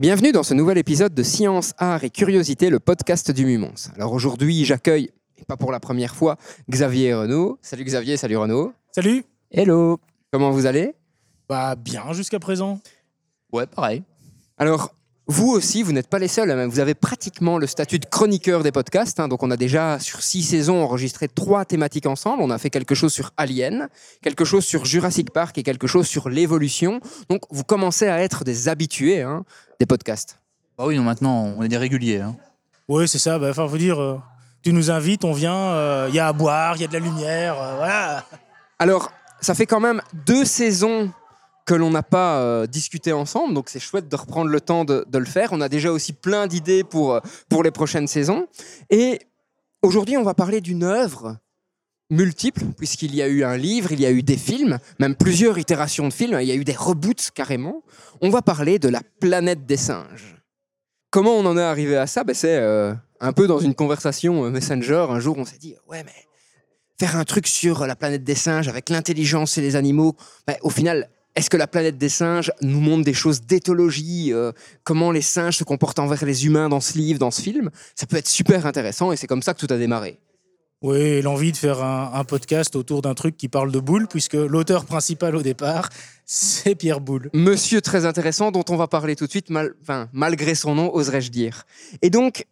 Bienvenue dans ce nouvel épisode de Science, Art et Curiosité, le podcast du Mumons. Alors aujourd'hui, j'accueille, et pas pour la première fois, Xavier Renaud. Salut Xavier, salut Renaud. Salut Hello Comment vous allez? Bah bien jusqu'à présent. Ouais, pareil. Alors, vous aussi, vous n'êtes pas les seuls. hein. Vous avez pratiquement le statut de chroniqueur des podcasts. hein. Donc, on a déjà, sur six saisons, enregistré trois thématiques ensemble. On a fait quelque chose sur Alien, quelque chose sur Jurassic Park et quelque chose sur l'évolution. Donc, vous commencez à être des habitués hein, des podcasts. Bah oui, non, maintenant, on est des réguliers. hein. Oui, c'est ça. Bah, Enfin, faut dire, euh, tu nous invites, on vient, il y a à boire, il y a de la lumière, euh, voilà. Alors, ça fait quand même deux saisons que l'on n'a pas euh, discuté ensemble, donc c'est chouette de reprendre le temps de, le faire. On a déjà aussi plein d'idées pour, euh, pour les prochaines saisons. Et aujourd'hui, on va parler d'une œuvre multiple, puisqu'il y a eu un livre, il y a eu des films, même plusieurs itérations de films, il y a eu des reboots carrément. On va parler de la planète des singes. Comment on en est arrivé à ça? Ben, C'est euh, un peu dans une conversation Messenger. Un jour, on s'est dit, ouais, mais faire un truc sur la planète des singes avec l'intelligence et les animaux, ben, au final, est-ce que la planète des singes nous montre des choses d'éthologie, euh, comment les singes se comportent envers les humains dans ce livre, dans ce film? Ça peut être super intéressant et c'est comme ça que tout a démarré. Oui, l'envie de faire un, un podcast autour d'un truc qui parle de Boulle, puisque l'auteur principal au départ, c'est Pierre Boulle. Monsieur très intéressant dont on va parler tout de suite, mal- enfin, malgré son nom, oserais-je dire. Et donc,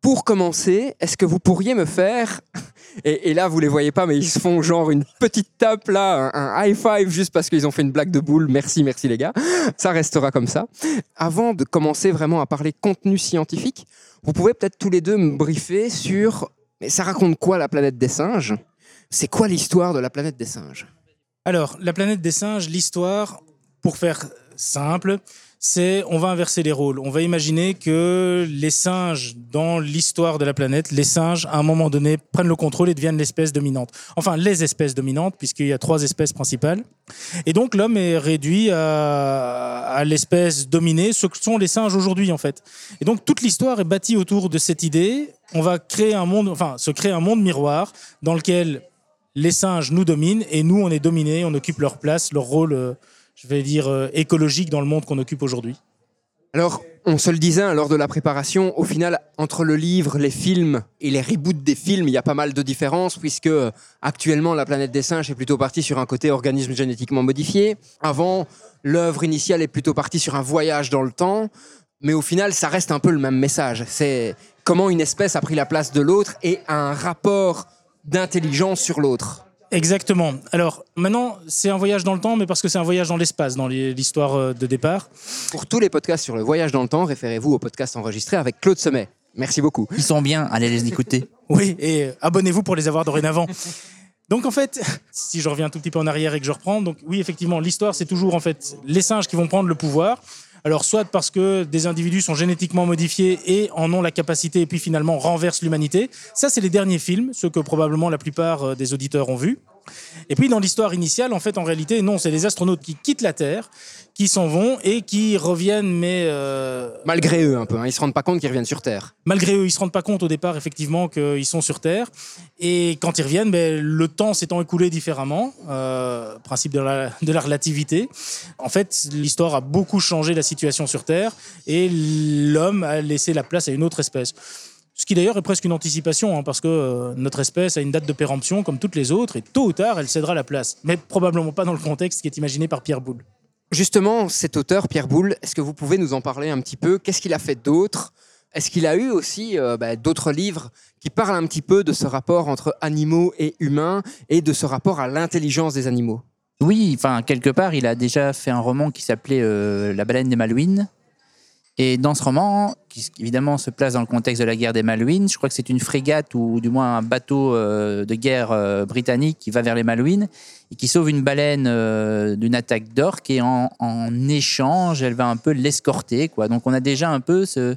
pour commencer, est-ce que vous pourriez me faire, et, là vous les voyez pas, mais ils se font genre une petite tape là, un, un high five juste parce qu'ils ont fait une blague de boule. Merci, merci les gars. Ça restera comme ça. Avant de commencer vraiment à parler contenu scientifique, vous pouvez peut-être tous les deux me briefer sur, mais ça raconte quoi la planète des singes? C'est quoi l'histoire de la planète des singes? Alors, la planète des singes, l'histoire, pour faire simple, c'est on va inverser les rôles. On va imaginer que les singes, dans l'histoire de la planète, les singes, à un moment donné, prennent le contrôle et deviennent l'espèce dominante. Enfin, les espèces dominantes, puisqu'il y a trois espèces principales. Et donc, l'homme est réduit à, l'espèce dominée, ce que sont les singes aujourd'hui, en fait. Et donc, toute l'histoire est bâtie autour de cette idée. On va créer un monde, enfin, se créer un monde miroir dans lequel les singes nous dominent et nous, on est dominés, on occupe leur place, leur rôle, euh, je vais dire, euh, écologique dans le monde qu'on occupe aujourd'hui. Alors, on se le disait hein, lors de la préparation, au final, entre le livre, les films et les reboots des films, il y a pas mal de différences, puisque euh, actuellement, la planète des singes est plutôt partie sur un côté organisme génétiquement modifié. Avant, l'œuvre initiale est plutôt partie sur un voyage dans le temps. Mais au final, ça reste un peu le même message. C'est comment une espèce a pris la place de l'autre et un rapport d'intelligence sur l'autre. Exactement. Alors maintenant, c'est un voyage dans le temps, mais parce que c'est un voyage dans l'espace, dans l'histoire euh, de départ. Pour tous les podcasts sur le voyage dans le temps, référez-vous au podcast enregistré avec Claude Semet. Merci beaucoup. Ils sont bien, allez les écouter. Oui, et euh, abonnez-vous pour les avoir dorénavant. Donc en fait, si je reviens un tout petit peu en arrière et que je reprends, donc oui, effectivement, l'histoire, c'est toujours en fait les singes qui vont prendre le pouvoir. Alors soit parce que des individus sont génétiquement modifiés et en ont la capacité et puis finalement renversent l'humanité. Ça, c'est les derniers films, ceux que probablement la plupart euh, des auditeurs ont vus. Et puis dans l'histoire initiale, en fait, en réalité, non, c'est les astronautes qui quittent la Terre, qui s'en vont et qui reviennent, mais euh, Malgré eux un peu, hein, ils se rendent pas compte qu'ils reviennent sur Terre. malgré eux, ils se rendent pas compte au départ effectivement qu'ils sont sur Terre. Et quand ils reviennent, ben, le temps s'étant écoulé différemment, euh, principe de la, de la relativité. En fait, l'histoire a beaucoup changé la situation sur Terre et l'homme a laissé la place à une autre espèce. Ce qui d'ailleurs est presque une anticipation, hein, parce que euh, notre espèce a une date de péremption comme toutes les autres, et tôt ou tard, elle cédera la place. Mais probablement pas dans le contexte qui est imaginé par Pierre Boulle. Justement, cet auteur, Pierre Boulle, est-ce que vous pouvez nous en parler un petit peu? Qu'est-ce qu'il a fait d'autre? Est-ce qu'il a eu aussi euh, bah, d'autres livres qui parlent un petit peu de ce rapport entre animaux et humains et de ce rapport à l'intelligence des animaux? Oui, enfin, quelque part, il a déjà fait un roman qui s'appelait euh, La baleine des Malouines. Et dans ce roman, qui évidemment se place dans le contexte de la guerre des Malouines, je crois que c'est une frégate ou du moins un bateau euh, de guerre euh, britannique qui va vers les Malouines et qui sauve une baleine euh, d'une attaque d'orques et en, échange, elle va un peu l'escorter. Donc on a déjà un peu ce-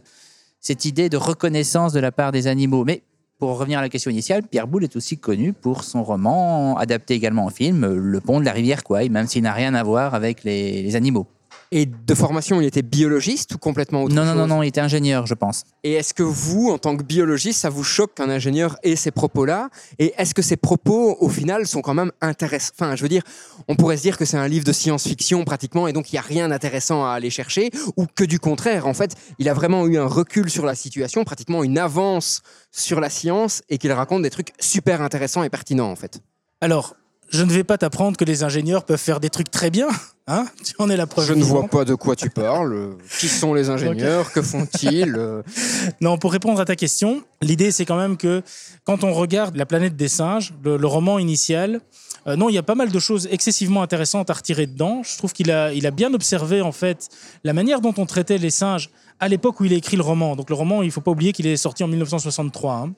cette idée de reconnaissance de la part des animaux. Mais pour revenir à la question initiale, Pierre Boulle est aussi connu pour son roman, adapté également en film, Le pont de la rivière Kouai, même s'il n'a rien à voir avec les animaux. Et de formation, il était biologiste ou complètement autre Non, non, non, non, il était ingénieur, je pense. Et est-ce que vous, en tant que biologiste, ça vous choque qu'un ingénieur ait ces propos-là Et est-ce que ces propos, au final, sont quand même intéressants Enfin, je veux dire, on pourrait se dire que c'est un livre de science-fiction pratiquement, et donc il n'y a rien d'intéressant à aller chercher, ou que du contraire, en fait, il a vraiment eu un recul sur la situation, pratiquement une avance sur la science, et qu'il raconte des trucs super intéressants et pertinents, en fait. Alors, je ne vais pas t'apprendre que les ingénieurs peuvent faire des trucs très bien. Hein tu en es la preuve. Je ne vois pas de quoi tu parles. Qui sont les ingénieurs Que font-ils Euh, Non, pour répondre à ta question, l'idée c'est quand même que quand on regarde La planète des singes, le, le roman initial, euh, non, il y a pas mal de choses excessivement intéressantes à retirer dedans. Je trouve qu'il a, il a bien observé en fait la manière dont on traitait les singes à l'époque où il a écrit le roman. Donc le roman, il faut pas oublier qu'il est sorti en 1963. hein.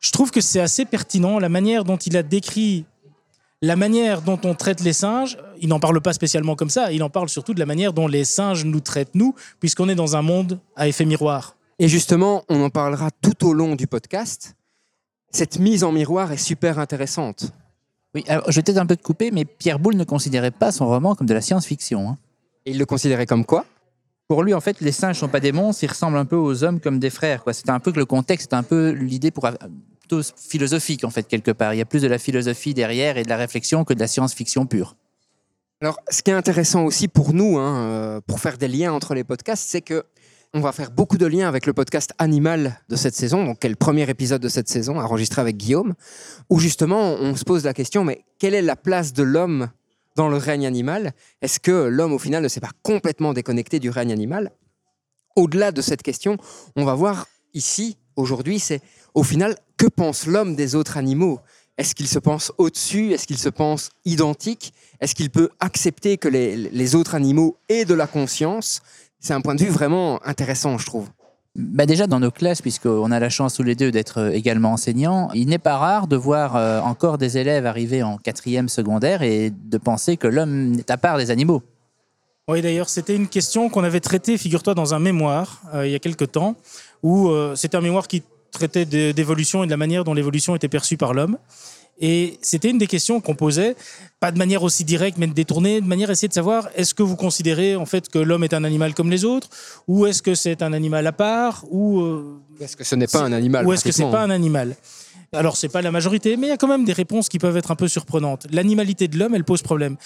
Je trouve que c'est assez pertinent la manière dont il a décrit la manière dont on traite les singes. Il n'en parle pas spécialement comme ça. Il en parle surtout de la manière dont les singes nous traitent nous, puisqu'on est dans un monde à effet miroir. Et justement, on en parlera tout au long du podcast. Cette mise en miroir est super intéressante. Oui, alors je vais peut-être un peu te couper, mais Pierre Boulle ne considérait pas son roman comme de la science-fiction. hein. Et il le considérait comme quoi? Pour lui, en fait, les singes sont pas des monstres, ils ressemblent un peu aux hommes comme des frères. quoi. C'était un peu que le contexte, c'était un peu l'idée pour philosophique en fait quelque part. Il y a plus de la philosophie derrière et de la réflexion que de la science-fiction pure. Alors, ce qui est intéressant aussi pour nous, hein, euh, pour faire des liens entre les podcasts, c'est que on va faire beaucoup de liens avec le podcast Animal de cette saison, donc le premier épisode de cette saison, enregistré avec Guillaume, où justement on se pose la question, mais quelle est la place de l'homme dans le règne animal? Est-ce que l'homme, au final, ne s'est pas complètement déconnecté du règne animal? Au-delà de cette question, on va voir ici, aujourd'hui, c'est au final, que pense l'homme des autres animaux? Est-ce qu'il se pense au-dessus? Est-ce qu'il se pense identique? Est-ce qu'il peut accepter que les, les autres animaux aient de la conscience? C'est un point de vue vraiment intéressant, je trouve. Bah déjà dans nos classes, puisqu'on a la chance tous les deux d'être euh, également enseignants, il n'est pas rare de voir euh, encore des élèves arriver en quatrième secondaire et de penser que l'homme est à part des animaux. Oui, d'ailleurs, c'était une question qu'on avait traitée, figure-toi, dans un mémoire euh, il y a quelque temps, où euh, c'était un mémoire qui traitait d'évolution et de la manière dont l'évolution était perçue par l'homme. Et c'était une des questions qu'on posait, pas de manière aussi directe, mais détournée, de manière à essayer de savoir est-ce que vous considérez en fait que l'homme est un animal comme les autres, ou est-ce que c'est un animal à part, ou euh, Est-ce que ce n'est pas un animal ou est-ce que c'est pas un animal? Alors, c'est pas la majorité, mais il y a quand même des réponses qui peuvent être un peu surprenantes. L'animalité de l'homme, elle pose problème.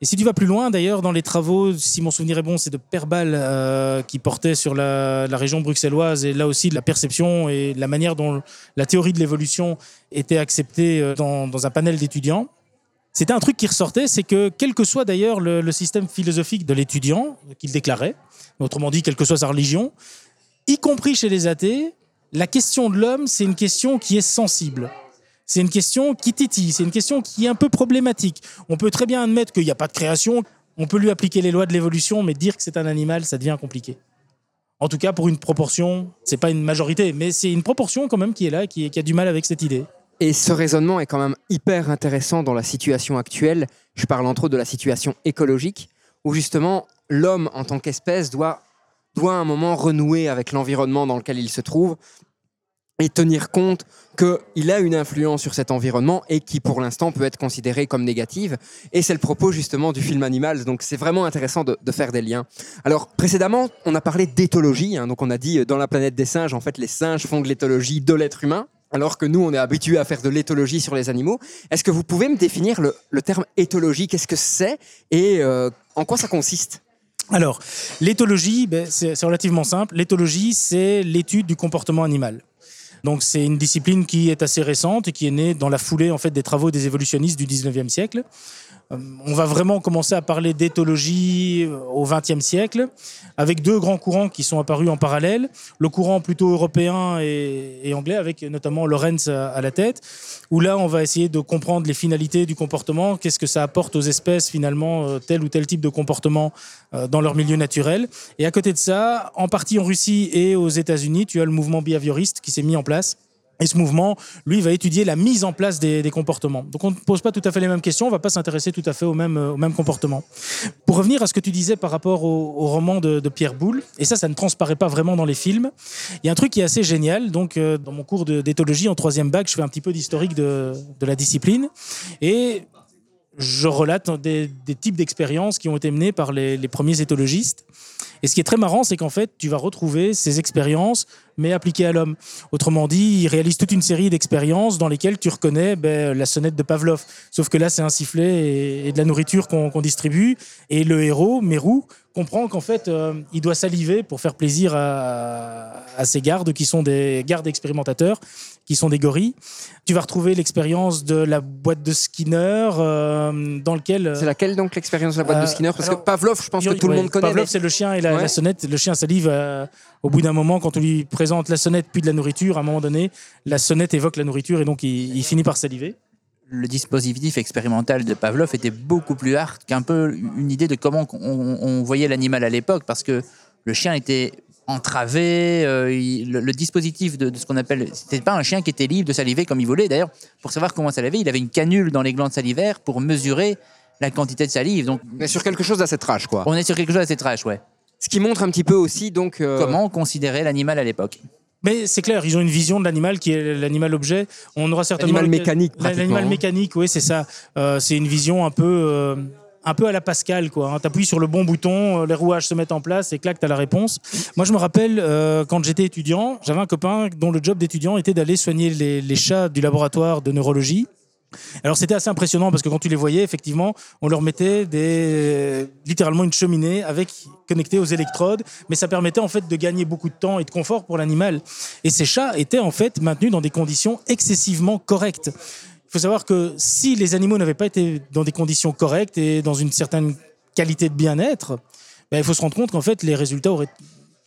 Et si tu vas plus loin, d'ailleurs, dans les travaux, si mon souvenir est bon, c'est de Perbal euh, qui portait sur la, région bruxelloise et là aussi la perception et la manière dont la théorie de l'évolution était acceptée euh, dans, dans un panel d'étudiants. C'était un truc qui ressortait, c'est que quel que soit d'ailleurs le, le système philosophique de l'étudiant qu'il déclarait, autrement dit, quelle que soit sa religion, y compris chez les athées, la question de l'homme, c'est une question qui est sensible. C'est une question qui titille, c'est une question qui est un peu problématique. On peut très bien admettre qu'il n'y a pas de création, on peut lui appliquer les lois de l'évolution, mais dire que c'est un animal, ça devient compliqué. En tout cas, pour une proportion, c'est pas une majorité, mais c'est une proportion quand même qui est là, qui, qui a du mal avec cette idée. Et ce raisonnement est quand même hyper intéressant dans la situation actuelle. Je parle entre autres de la situation écologique, où justement l'homme en tant qu'espèce doit, doit à un moment renouer avec l'environnement dans lequel il se trouve et tenir compte qu'il a une influence sur cet environnement et qui pour l'instant peut être considérée comme négative. Et c'est le propos justement du film Animals, donc c'est vraiment intéressant de, faire des liens. Alors précédemment, on a parlé d'éthologie, hein, donc on a dit euh, dans la planète des singes, en fait les singes font de l'éthologie de l'être humain. Alors que nous, on est habitué à faire de l'éthologie sur les animaux. Est-ce que vous pouvez me définir le, terme éthologie? Qu'est-ce que c'est? Et euh, en quoi ça consiste? Alors, l'éthologie, ben, c'est relativement simple. L'éthologie, c'est l'étude du comportement animal. Donc, c'est une discipline qui est assez récente et qui est née dans la foulée en fait des travaux des évolutionnistes du 19e siècle. Euh, On va vraiment commencer à parler d'éthologie euh, au XXe siècle, avec deux grands courants qui sont apparus en parallèle. Le courant plutôt européen et, anglais, avec notamment Lorenz à, à la tête, où là, on va essayer de comprendre les finalités du comportement, qu'est-ce que ça apporte aux espèces finalement, euh, tel ou tel type de comportement dans leur milieu naturel. Et à côté de ça, en partie en Russie et aux États-Unis, tu as le mouvement behavioriste qui s'est mis en place Et ce mouvement, lui, va étudier la mise en place des, comportements. Donc on ne pose pas tout à fait les mêmes questions, on ne va pas s'intéresser tout à fait au même, euh, au même comportement. Pour revenir à ce que tu disais par rapport au, roman de, Pierre Boulle, et ça, ça ne transparaît pas vraiment dans les films, il y a un truc qui est assez génial. Donc euh, dans mon cours d'éthologie en troisième bac, je fais un petit peu d'historique de, la discipline. Et je relate des, des types d'expériences qui ont été menées par les, les premiers éthologistes. Et ce qui est très marrant, c'est qu'en fait, tu vas retrouver ces expériences, mais appliquées à l'homme. Autrement dit, ils réalisent toute une série d'expériences dans lesquelles tu reconnais ben, la sonnette de Pavlov. Sauf que là, c'est un sifflet et, et de la nourriture qu'on distribue. Et le héros, Mérou, comprend qu'en fait, euh, il doit saliver pour faire plaisir à, à ses gardes, qui sont des gardes expérimentateurs, qui sont des gorilles. Tu vas retrouver l'expérience de la boîte de Skinner, euh, dans lequel... C'est laquelle donc l'expérience de la boîte Euh, de Skinner? Parce alors, que Pavlov, je pense que tout le monde connaît. Pavlov, mais- c'est le chien et la, Ouais. la sonnette. Le chien salive euh, au bout d'un moment, quand on lui présente la sonnette puis de la nourriture, à un moment donné, la sonnette évoque la nourriture et donc il, il finit par saliver. le dispositif expérimental de Pavlov était beaucoup plus hard qu'un peu une idée de comment on, on voyait l'animal à l'époque, parce que le chien était entravé, euh, il- le, le dispositif de, de ce qu'on appelle, c'était pas un chien qui était libre de saliver comme il voulait. D'ailleurs, pour savoir comment saliver, il avait une canule dans les glandes salivaires pour mesurer la quantité de salive. Donc, Mais sur quelque chose d'assez trash, quoi. on est sur quelque chose d'assez trash, ouais. Ce qui montre un petit peu aussi, donc. euh, Comment on considérait l'animal à l'époque Mais c'est clair, ils ont une vision de l'animal qui est l'animal objet. On aura certainement L'animal mécanique, L'animal pratiquement. mécanique, oui, c'est ça. Euh, c'est une vision un peu, euh, un peu à la Pascal, quoi. hein. T'appuies sur le bon bouton, les rouages se mettent en place et clac, t'as la réponse. Moi, je me rappelle euh, quand j'étais étudiant, j'avais un copain dont le job d'étudiant était d'aller soigner les, les chats du laboratoire de neurologie. Alors c'était assez impressionnant parce que quand tu les voyais, effectivement, on leur mettait littéralement une cheminée avec connectée aux électrodes, mais ça permettait en fait de gagner beaucoup de temps et de confort pour l'animal. Et ces chats étaient en fait maintenus dans des conditions excessivement correctes. Il faut savoir que si les animaux n'avaient pas été dans des conditions correctes et dans une certaine qualité de bien-être, ben, il faut se rendre compte qu'en fait les résultats auraient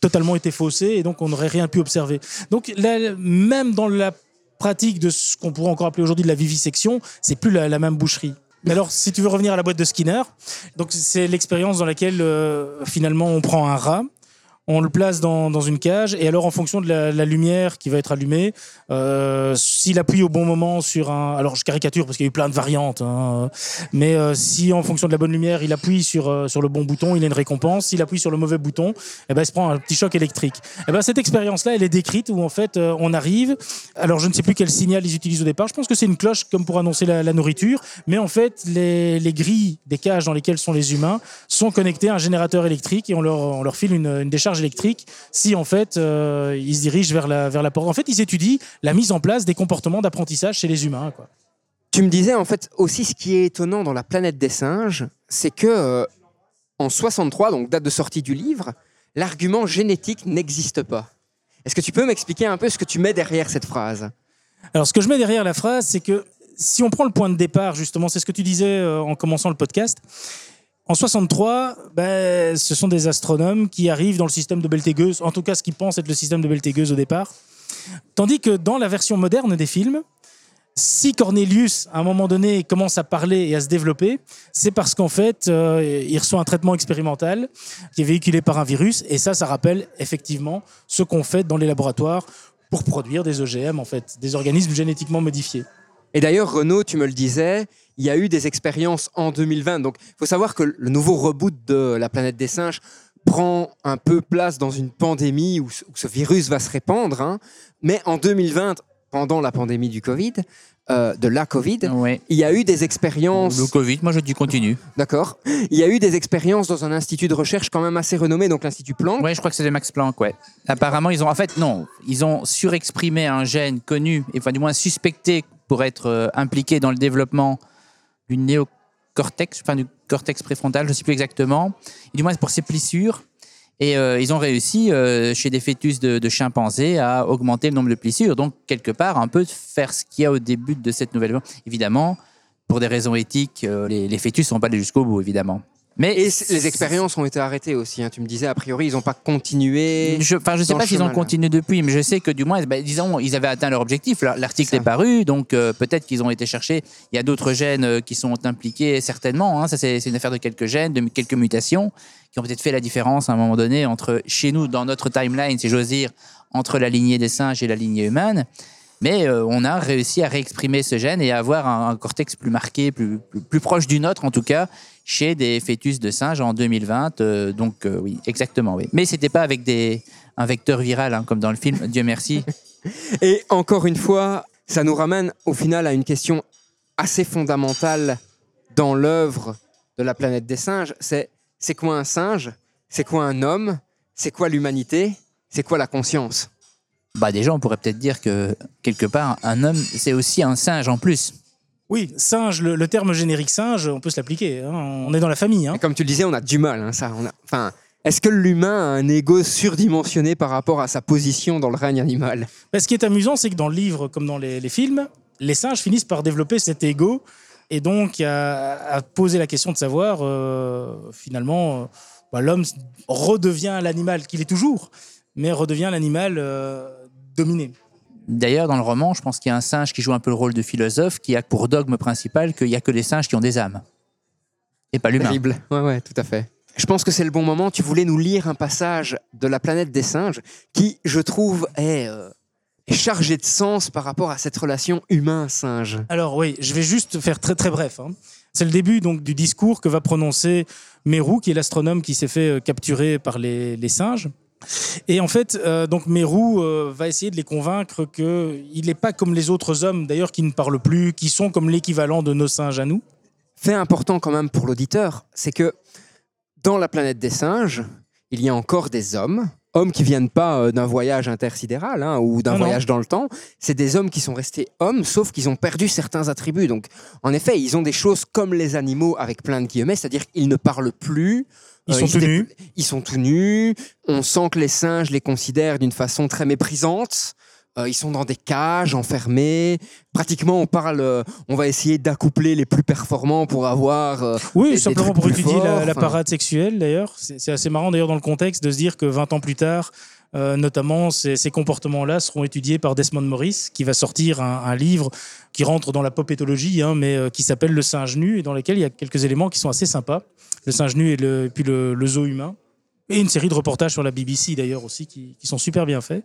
totalement été faussés et donc on n'aurait rien pu observer. Donc même dans la pratique de ce qu'on pourrait encore appeler aujourd'hui de la vivisection, c'est plus la, la même boucherie. Mais alors, si tu veux revenir à la boîte de Skinner, donc c'est l'expérience dans laquelle euh, finalement on prend un rat, on le place dans, une cage, et alors en fonction de la, lumière qui va être allumée, euh, s'il appuie au bon moment sur un... Alors je caricature parce qu'il y a eu plein de variantes, hein, mais euh, si en fonction de la bonne lumière, il appuie sur, euh, sur le bon bouton, il a une récompense. S'il appuie sur le mauvais bouton, eh ben, il se prend un petit choc électrique. Eh ben, cette expérience-là, elle est décrite où en fait on arrive. Alors je ne sais plus quel signal ils utilisent au départ. Je pense que c'est une cloche comme pour annoncer la, la nourriture, mais en fait les, les grilles des cages dans lesquelles sont les humains sont connectées à un générateur électrique et on leur, on leur file une, une décharge électrique si en fait euh, ils se dirigent vers la, vers la porte. En fait, ils étudient la mise en place des comportements d'apprentissage chez les humains. Quoi. Tu me disais en fait aussi ce qui est étonnant dans la planète des singes, c'est que euh, en 63, donc date de sortie du livre, l'argument génétique n'existe pas. Est-ce que tu peux m'expliquer un peu ce que tu mets derrière cette phrase? Alors, ce que je mets derrière la phrase, c'est que si on prend le point de départ, justement, c'est ce que tu disais euh, en commençant le podcast. En 63, ben, ce sont des astronomes qui arrivent dans le système de Beltégeuse, en tout cas ce qu'ils pensent être le système de Beltégeuse au départ. Tandis que dans la version moderne des films, si Cornelius, à un moment donné, commence à parler et à se développer, c'est parce qu'en fait, euh, il reçoit un traitement expérimental qui est véhiculé par un virus, et ça, ça rappelle effectivement ce qu'on fait dans les laboratoires pour produire des OGM, en fait, des organismes génétiquement modifiés. Et d'ailleurs, Renaud, tu me le disais, il y a eu des expériences en 2020. Donc, il faut savoir que le nouveau reboot de la planète des singes prend un peu place dans une pandémie où ce, virus va se répandre. hein. Mais en 2020, pendant la pandémie du Covid, euh, de la Covid, Ouais. il y a eu des expériences. Le Covid, moi je dis continue. D'accord. Il y a eu des expériences dans un institut de recherche quand même assez renommé, donc l'Institut Planck. Ouais, je crois que c'est le Max Planck, ouais. Apparemment, ils ont, en fait, non, ils ont surexprimé un gène connu, et enfin, du moins suspecté pour être euh, impliqué dans le développement du néocortex, enfin, du cortex préfrontal, je ne sais plus exactement, et du moins pour ses plissures. Et euh, ils ont réussi, euh, chez des fœtus de, chimpanzés, à augmenter le nombre de plissures. Donc, quelque part, un peu faire ce qu'il y a au début de cette nouvelle. Évidemment, pour des raisons éthiques, les, les fœtus ne sont pas allés jusqu'au bout, évidemment. Mais Et les expériences ont été arrêtées aussi. hein. Tu me disais, a priori, ils n'ont pas continué. Je, enfin, je sais dans pas s'ils ont continué depuis, mais je sais que du moins, ben, disons, ils avaient atteint leur objectif. L'article est paru, donc euh, peut-être qu'ils ont été cherchés. Il y a d'autres gènes euh, qui sont impliqués, certainement. hein. Ça, c'est c'est une affaire de quelques gènes, de quelques mutations, qui ont peut-être fait la différence à un moment donné entre, chez nous, dans notre timeline, si j'ose dire, entre la lignée des singes et la lignée humaine. Mais euh, on a réussi à réexprimer ce gène et à avoir un, un cortex plus marqué, plus, plus, plus proche du nôtre en tout cas, chez des fœtus de singes en 2020. euh, donc euh, oui, exactement, oui. Mais c'était pas avec des, un vecteur viral hein, comme dans le film, Dieu merci. Et encore une fois, ça nous ramène au final à une question assez fondamentale dans l'œuvre de la planète des singes. C'est c'est quoi un singe? C'est quoi un homme? C'est quoi l'humanité? C'est quoi la conscience? Bah déjà, on pourrait peut-être dire que quelque part, un homme, c'est aussi un singe en plus. Oui, singe, le, le terme générique singe, on peut se l'appliquer. hein. On est dans la famille. hein. Comme tu le disais, on a du mal. hein, ça. On a- enfin, est-ce que l'humain a un ego surdimensionné par rapport à sa position dans le règne animal? Mais ce qui est amusant, c'est que dans le livre, comme dans les, les films, les singes finissent par développer cet ego et donc à, à poser la question de savoir, euh, finalement, euh, bah, l'homme redevient l'animal qu'il est toujours, mais redevient l'animal euh, dominé. D'ailleurs, dans le roman, je pense qu'il y a un singe qui joue un peu le rôle de philosophe, qui a pour dogme principal qu'il n'y a que les singes qui ont des âmes. Et pas l'humain. Terrible. Ouais, ouais, tout à fait. Je pense que c'est le bon moment. Tu voulais nous lire un passage de la planète des singes qui, je trouve, est, euh, chargé de sens par rapport à cette relation humain-singe. Alors oui, je vais juste faire très très bref. hein. C'est le début donc du discours que va prononcer Mérou, qui est l'astronome qui s'est fait euh, capturer par les, les singes. Et en fait, euh, donc Mérou euh, va essayer de les convaincre qu'il n'est pas comme les autres hommes, d'ailleurs, qui ne parlent plus, qui sont comme l'équivalent de nos singes à nous. Fait important quand même pour l'auditeur, c'est que dans la planète des singes, il y a encore des hommes. Hommes qui viennent pas euh, d'un voyage intersidéral hein, ou d'un non. voyage dans le temps, c'est des hommes qui sont restés hommes, sauf qu'ils ont perdu certains attributs. Donc, en effet, ils ont des choses comme les animaux avec plein de guillemets, c'est-à-dire qu'ils ne parlent plus. Ils euh, sont tout nus. Ils sont tout nus. On sent que les singes les considèrent d'une façon très méprisante. Euh, ils sont dans des cages, enfermés. Pratiquement, on parle, euh, on va essayer d'accoupler les plus performants pour avoir. euh, Oui, des- simplement pour étudier la, forts, la parade sexuelle, d'ailleurs. C'est c'est assez marrant, d'ailleurs, dans le contexte, de se dire que 20 ans plus tard, euh, notamment, ces, comportements-là seront étudiés par Desmond Morris, qui va sortir un, livre qui rentre dans la popétologie, hein, mais euh, qui s'appelle Le singe nu, et dans lequel il y a quelques éléments qui sont assez sympas. Le singe nu et, puis le, zoo humain. Et une série de reportages sur la BBC, d'ailleurs, aussi, qui, sont super bien faits.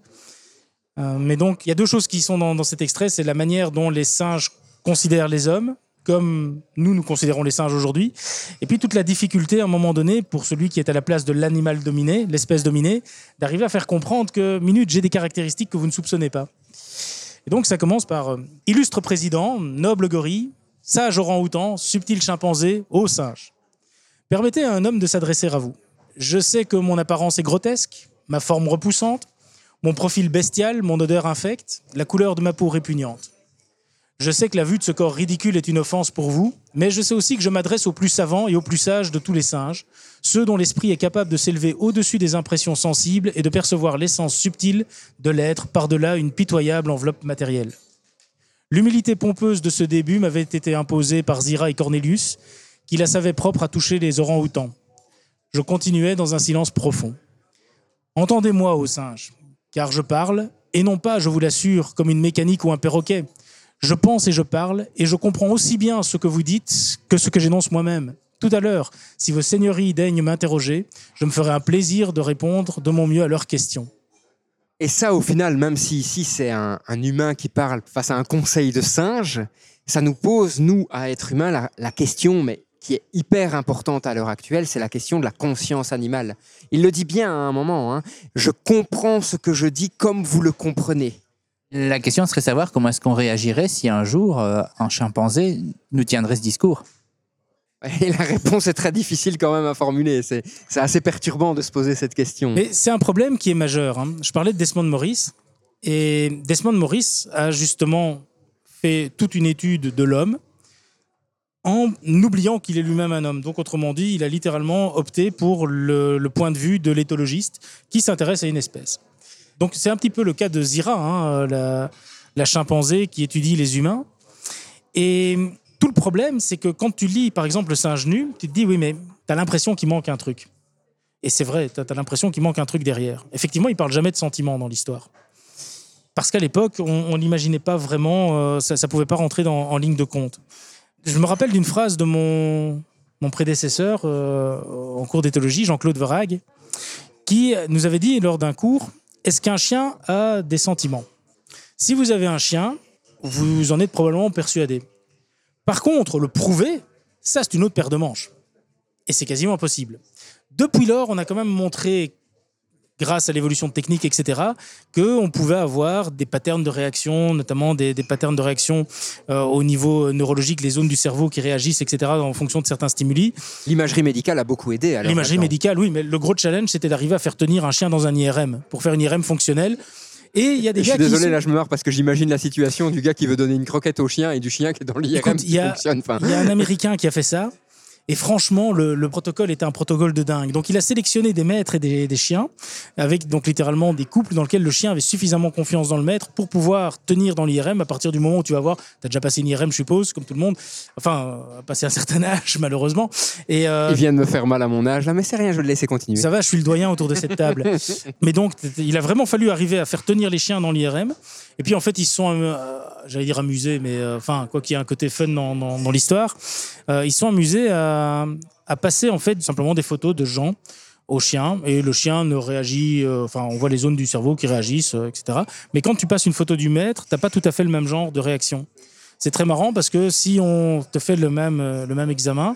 Euh, mais donc, il y a deux choses qui sont dans cet extrait. C'est la manière dont les singes considèrent les hommes, comme nous, nous considérons les singes aujourd'hui. Et puis toute la difficulté, à un moment donné, pour celui qui est à la place de l'animal dominé, l'espèce dominée, d'arriver à faire comprendre que, minute, j'ai des caractéristiques que vous ne soupçonnez pas. Et donc ça commence par euh, illustre président, noble gorille, sage orang-outan, subtil chimpanzé, ô singe. Permettez à un homme de s'adresser à vous. Je sais que mon apparence est grotesque, ma forme repoussante, mon profil bestial, mon odeur infecte, la couleur de ma peau répugnante. Je sais que la vue de ce corps ridicule est une offense pour vous, mais je sais aussi que je m'adresse aux plus savants et aux plus sages de tous les singes, ceux dont l'esprit est capable de s'élever au-dessus des impressions sensibles et de percevoir l'essence subtile de l'être par-delà une pitoyable enveloppe matérielle. L'humilité pompeuse de ce début m'avait été imposée par Zira et Cornelius, qui la savaient propre à toucher les orang-outans. Je continuais dans un silence profond. Entendez-moi, ô singes, car je parle, et non pas, je vous l'assure, comme une mécanique ou un perroquet. Je pense et je parle, et je comprends aussi bien ce que vous dites que ce que j'énonce moi-même. Tout à l'heure, si vos seigneuries daignent m'interroger, je me ferai un plaisir de répondre de mon mieux à leurs questions. Et ça, au final, même si ici c'est un, humain qui parle face à un conseil de singe, ça nous pose, nous, à être humains, la, la question, mais qui est hyper importante à l'heure actuelle, c'est la question de la conscience animale. Il le dit bien à un moment, hein, je comprends ce que je dis comme vous le comprenez. La question serait de savoir comment est-ce qu'on réagirait si un jour euh, un chimpanzé nous tiendrait ce discours. Et la réponse est très difficile quand même à formuler. C'est c'est assez perturbant de se poser cette question. Mais c'est un problème qui est majeur. hein. Je parlais de Desmond Morris, et Desmond Morris a justement fait toute une étude de l'homme en oubliant qu'il est lui-même un homme. Donc, autrement dit, il a littéralement opté pour le, le point de vue de l'éthologiste qui s'intéresse à une espèce. Donc, c'est un petit peu le cas de Zira, hein, la, la chimpanzé qui étudie les humains. Et tout le problème, c'est que quand tu lis, par exemple, le singe nu, tu te dis, oui, mais tu as l'impression qu'il manque un truc. Et c'est vrai, tu as, l'impression qu'il manque un truc derrière. Effectivement, il parle jamais de sentiments dans l'histoire. Parce qu'à l'époque, on n'imaginait pas vraiment, euh, ça ne pouvait pas rentrer en ligne de compte. Je me rappelle d'une phrase de mon, mon prédécesseur euh, en cours d'éthologie, Jean-Claude Verhaeg, qui nous avait dit lors d'un cours Est-ce qu'un chien a des sentiments? Si vous avez un chien, vous en êtes probablement persuadé. Par contre, le prouver, ça c'est une autre paire de manches. Et c'est quasiment impossible. Depuis lors, on a quand même montré, grâce à l'évolution technique, etc., qu'on pouvait avoir des patterns de réaction, notamment des, des patterns de réaction euh, au niveau neurologique, les zones du cerveau qui réagissent, etc., en fonction de certains stimuli. L'imagerie médicale a beaucoup aidé. L'imagerie médicale, oui, mais le gros challenge, c'était d'arriver à faire tenir un chien dans un IRM pour faire une IRM fonctionnelle. Et il y a des Je suis qui désolé, sont- là je me marre parce que j'imagine la situation du gars qui veut donner une croquette au chien et du chien qui est dans l'IRM qui fonctionne. Il y a un Américain qui a fait ça. Et franchement, le, le protocole était un protocole de dingue. Donc, il a sélectionné des maîtres et des, des chiens, avec donc littéralement des couples dans lesquels le chien avait suffisamment confiance dans le maître pour pouvoir tenir dans l'IRM à partir du moment où tu vas voir, tu as déjà passé une IRM, je suppose, comme tout le monde, enfin, euh, passé un certain âge, malheureusement. Et, euh, il vient de me faire mal à mon âge là, mais c'est rien, je vais le laisser continuer. ça va, je suis le doyen autour de cette table. Mais donc, il a vraiment fallu arriver à faire tenir les chiens dans l'IRM. Et puis, en fait, ils se sont, euh, j'allais dire amusés, mais euh, enfin, quoi qu'il y ait un côté fun dans, dans- dans l'histoire, ils se sont amusés à, à passer, en fait, simplement des photos de gens au chien. Et le chien ne réagit, euh, enfin, on voit les zones du cerveau qui réagissent, euh, etc. Mais quand tu passes une photo du maître, t'as pas tout à fait le même genre de réaction. C'est très marrant parce que si on te fait le même, euh, le même examen,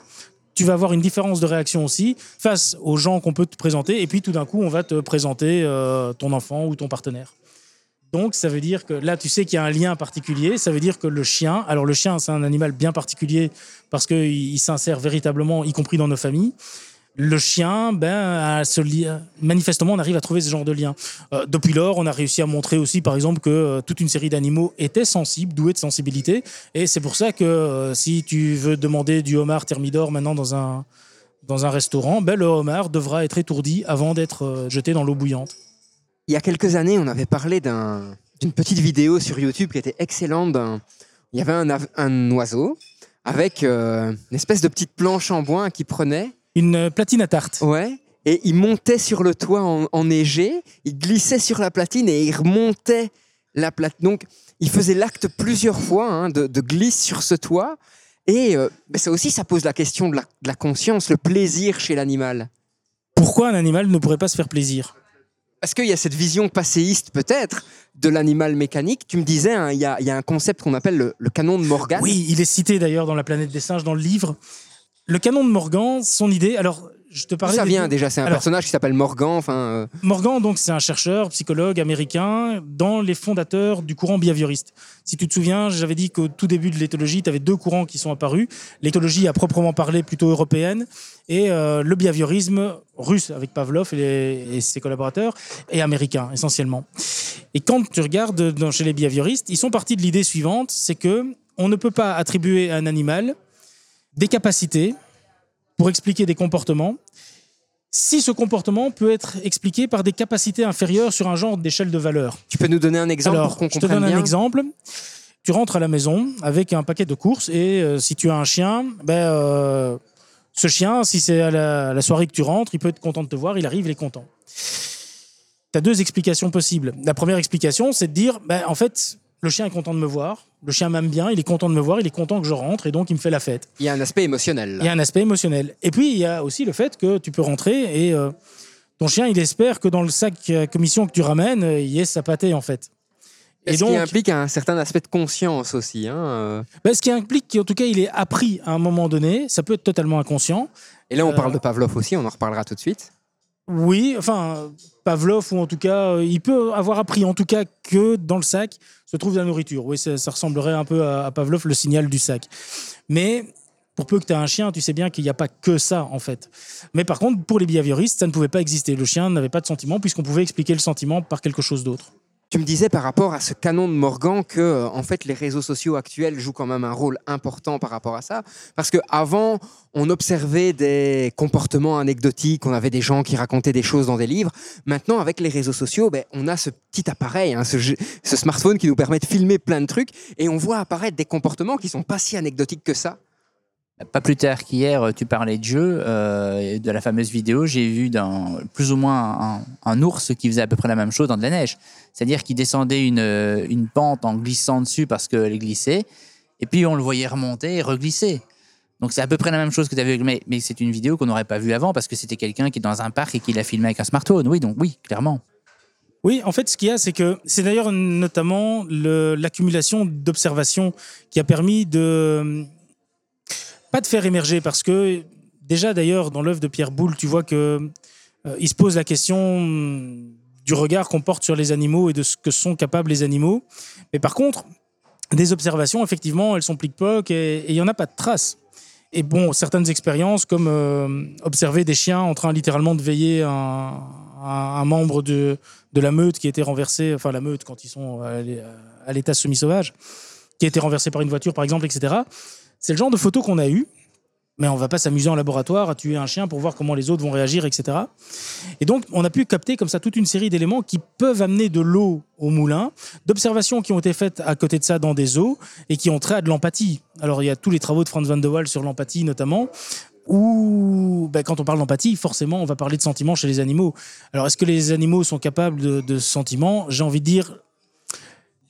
tu vas avoir une différence de réaction aussi face aux gens qu'on peut te présenter. Et puis tout d'un coup, on va te présenter ton enfant ou ton partenaire. Donc ça veut dire que là, tu sais qu'il y a un lien particulier. Ça veut dire que le chien, alors le chien, c'est un animal bien particulier parce qu'il il s'insère véritablement, y compris dans nos familles. Le chien, ben, ce lien- manifestement, on arrive à trouver ce genre de lien. Euh, depuis lors, on a réussi à montrer aussi, par exemple, que euh, toute une série d'animaux étaient sensibles, doués de sensibilité. Et c'est pour ça que euh, si tu veux demander du homard thermidor maintenant dans un, dans un restaurant, ben, le homard devra être étourdi avant d'être jeté dans l'eau bouillante. Il y a quelques années, on avait parlé d'un- d'une petite vidéo sur YouTube qui était excellente. Il y avait un, oiseau avec euh, une espèce de petite planche en bois qui prenait, Une euh, platine à tarte. ouais, et il montait sur le toit en- enneigé, il glissait sur la platine et il remontait la platine. Donc, il faisait l'acte plusieurs fois hein, de, de glisse sur ce toit. Et euh, ça aussi, ça pose la question de la, de la conscience, le plaisir chez l'animal. Pourquoi un animal ne pourrait pas se faire plaisir? Parce qu'il y a cette vision passéiste peut-être de l'animal mécanique. Tu me disais, hein, il y, a, un concept qu'on appelle le, le canon de Morgan. Oui, il est cité d'ailleurs dans La planète des singes, dans le livre. Le canon de Morgan, son idée. Alors, je te parlais. ça des- vient déjà C'est un Alors- personnage qui s'appelle Morgan. Enfin, euh, Morgan, donc, c'est un chercheur, psychologue américain, dans les fondateurs du courant behavioriste. Si tu te souviens, j'avais dit qu'au tout début de l'éthologie, tu avais deux courants qui sont apparus. L'éthologie à proprement parler plutôt européenne et euh, le behaviorisme russe avec Pavlov et, les- et ses collaborateurs et américain essentiellement. Et quand tu regardes dans, chez les behavioristes, ils sont partis de l'idée suivante, c'est que on ne peut pas attribuer à un animal des capacités pour expliquer des comportements si ce comportement peut être expliqué par des capacités inférieures sur un genre d'échelle de valeur. tu peux nous donner un exemple Alors, pour qu'on je te donne bien un exemple. Tu rentres à la maison avec un paquet de courses et euh, si tu as un chien, ben, euh, ce chien, si c'est à la, à la soirée que tu rentres, il peut être content de te voir, il arrive, il est content. Tu as deux explications possibles. La première explication, c'est de dire, ben, en fait, le chien est content de me voir, le chien m'aime bien, il est content de me voir, il est content que je rentre et donc il me fait la fête. Il y a un aspect émotionnel. là. Il y a un aspect émotionnel. Et puis, il y a aussi le fait que tu peux rentrer et euh, ton chien, il espère que dans le sac à commission que tu ramènes, euh, il y ait sa pâtée, en fait. Et ce donc, qui implique un certain aspect de conscience aussi. hein, euh. ben, ce qui implique qu'en tout cas, il est appris à un moment donné. Ça peut être totalement inconscient. Et là, on Euh, parle de Pavlov aussi, on en reparlera tout de suite. Oui, enfin, Pavlov, ou en tout cas, euh, il peut avoir appris, en tout cas, que dans le sac se trouve de la nourriture. Oui, ça, ça ressemblerait un peu à, à Pavlov, le signal du sac. Mais pour peu que tu aies un chien, tu sais bien qu'il n'y a pas que ça, en fait. Mais par contre, pour les behavioristes, ça ne pouvait pas exister. Le chien n'avait pas de sentiment, puisqu'on pouvait expliquer le sentiment par quelque chose d'autre. Tu me disais par rapport à ce canon de Morgan que euh, en fait les réseaux sociaux actuels jouent quand même un rôle important par rapport à ça parce que avant on observait des comportements anecdotiques, on avait des gens qui racontaient des choses dans des livres. Maintenant avec les réseaux sociaux, ben, on a ce petit appareil, hein, ce, ce smartphone qui nous permet de filmer plein de trucs et on voit apparaître des comportements qui sont pas si anecdotiques que ça. Pas plus tard qu'hier, tu parlais de jeu, euh, de la fameuse vidéo. J'ai vu dans, plus ou moins un, ours qui faisait à peu près la même chose dans de la neige. C'est-à-dire qu'il descendait une, euh, une pente en glissant dessus parce qu'elle glissait. Et puis on le voyait remonter et reglisser. Donc c'est à peu près la même chose que tu avais vu. Mais, mais c'est une vidéo qu'on n'aurait pas vue avant parce que c'était quelqu'un qui est dans un parc et qui l'a filmé avec un smartphone. Oui, donc oui, clairement. Oui, en fait, ce qu'il y a, c'est que c'est d'ailleurs notamment l'accumulation d'observations qui a permis de pas de faire émerger, parce que déjà d'ailleurs dans l'œuvre de Pierre Boulle, tu vois que euh, il se pose la question hum, du regard qu'on porte sur les animaux et de ce que sont capables les animaux. Mais par contre, des observations, effectivement, elles sont plic-ploc et il n'y en a pas de traces. Et bon, certaines expériences, comme euh, observer des chiens en train littéralement de veiller un, un- membre de, de la meute qui a été renversé, enfin la meute quand ils sont à l'état semi-sauvage, qui a été renversé par une voiture, par exemple, etc. C'est le genre de photos qu'on a eues, mais on va pas s'amuser en laboratoire à tuer un chien pour voir comment les autres vont réagir, etc. Et donc, on a pu capter comme ça toute une série d'éléments qui peuvent amener de l'eau au moulin, d'observations qui ont été faites à côté de ça dans des eaux et qui ont trait à de l'empathie. Alors, il y a tous les travaux de Franz van de Waal sur l'empathie, notamment, où, ben, quand on parle d'empathie, forcément, on va parler de sentiments chez les animaux. Alors, est-ce que les animaux sont capables de, de sentiments? J'ai envie de dire,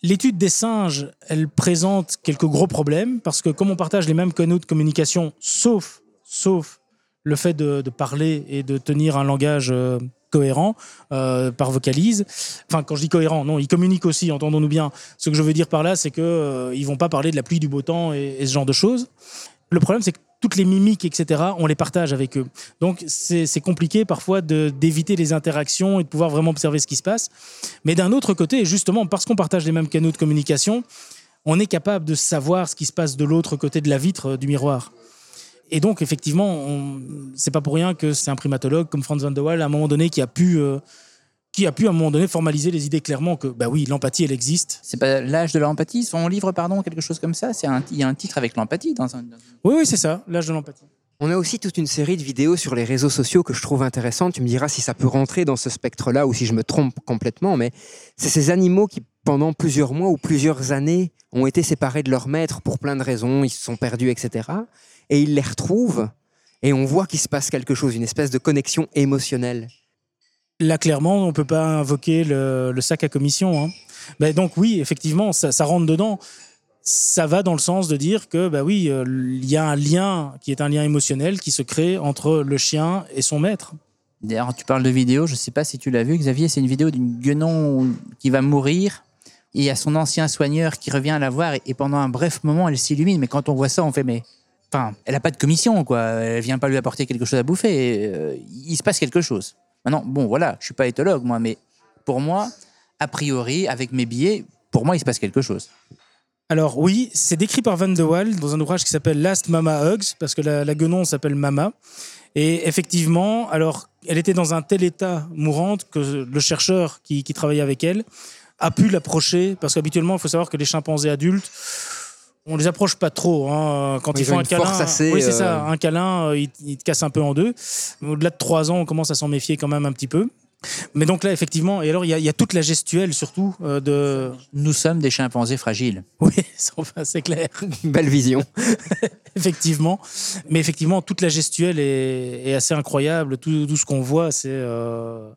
L'étude des singes, elle présente quelques gros problèmes parce que comme on partage les mêmes canaux de communication, sauf, sauf le fait de, parler et de tenir un langage euh, cohérent euh, par vocalise. Enfin, quand je dis cohérent, non, ils communiquent aussi, entendons-nous bien. Ce que je veux dire par là, c'est que euh, ils vont pas parler de la pluie, du beau temps et, et ce genre de choses. Le problème, c'est que toutes les mimiques, etc., on les partage avec eux. Donc, c'est compliqué parfois d'éviter les interactions et de pouvoir vraiment observer ce qui se passe. Mais d'un autre côté, justement, parce qu'on partage les mêmes canaux de communication, on est capable de savoir ce qui se passe de l'autre côté de la vitre du miroir. Et donc, effectivement, c'est pas pour rien que c'est un primatologue comme Franz van de Waal, à un moment donné, qui a pu, euh, qui a pu à un moment donné formaliser les idées clairement que, bah oui, l'empathie, elle existe. C'est pas l'âge de l'empathie, son livre, pardon, quelque chose comme ça? C'est un, il y a un titre avec l'empathie dans un. dans- Oui, oui, c'est ça, l'âge de l'empathie. On a aussi toute une série de vidéos sur les réseaux sociaux que je trouve intéressantes. Tu me diras si ça peut rentrer dans ce spectre-là ou si je me trompe complètement, mais c'est ces animaux qui, pendant plusieurs mois ou plusieurs années, ont été séparés de leur maître pour plein de raisons, ils se sont perdus, etc. Et ils les retrouvent et on voit qu'il se passe quelque chose, une espèce de connexion émotionnelle. Là, clairement, on peut pas invoquer le, sac à commission. hein. Ben, donc oui, effectivement, ça, rentre dedans. Ça va dans le sens de dire que, bah oui, euh, il y a un lien qui est un lien émotionnel qui se crée entre le chien et son maître. D'ailleurs, tu parles de vidéo, je sais pas si tu l'as vu, Xavier, c'est une vidéo d'une guenon qui va mourir. Et il y a son ancien soigneur qui revient la voir et, et pendant un bref moment, elle s'illumine. Mais quand on voit ça, on fait mais. Enfin, elle n'a pas de commission, quoi. Elle vient pas lui apporter quelque chose à bouffer. et, euh, il se passe quelque chose. Maintenant, bon, voilà, je suis pas éthologue, moi, mais pour moi, a priori, avec mes billets, pour moi, il se passe quelque chose. Alors oui, c'est décrit par Van de Waal dans un ouvrage qui s'appelle Last Mama Hugs, parce que la, la guenon s'appelle Mama. Et effectivement, alors, elle était dans un tel état mourante que le chercheur qui, qui travaillait avec elle a pu l'approcher, parce qu'habituellement, il faut savoir que les chimpanzés adultes, on les approche pas trop. hein. Quand Ils ils, font ont un câlin, assez, oui, c'est euh, ça, un câlin, euh, ils, ils te cassent un peu en deux. Mais Au-delà de trois ans, on commence à s'en méfier quand même un petit peu. Mais donc là, effectivement, et alors il y, a- il y a toute la gestuelle surtout euh, de. Nous sommes des chimpanzés fragiles. Oui, enfin, c'est clair. Belle vision. effectivement. Mais effectivement, toute la gestuelle est, est assez incroyable. Tout, tout ce qu'on voit, c'est euh,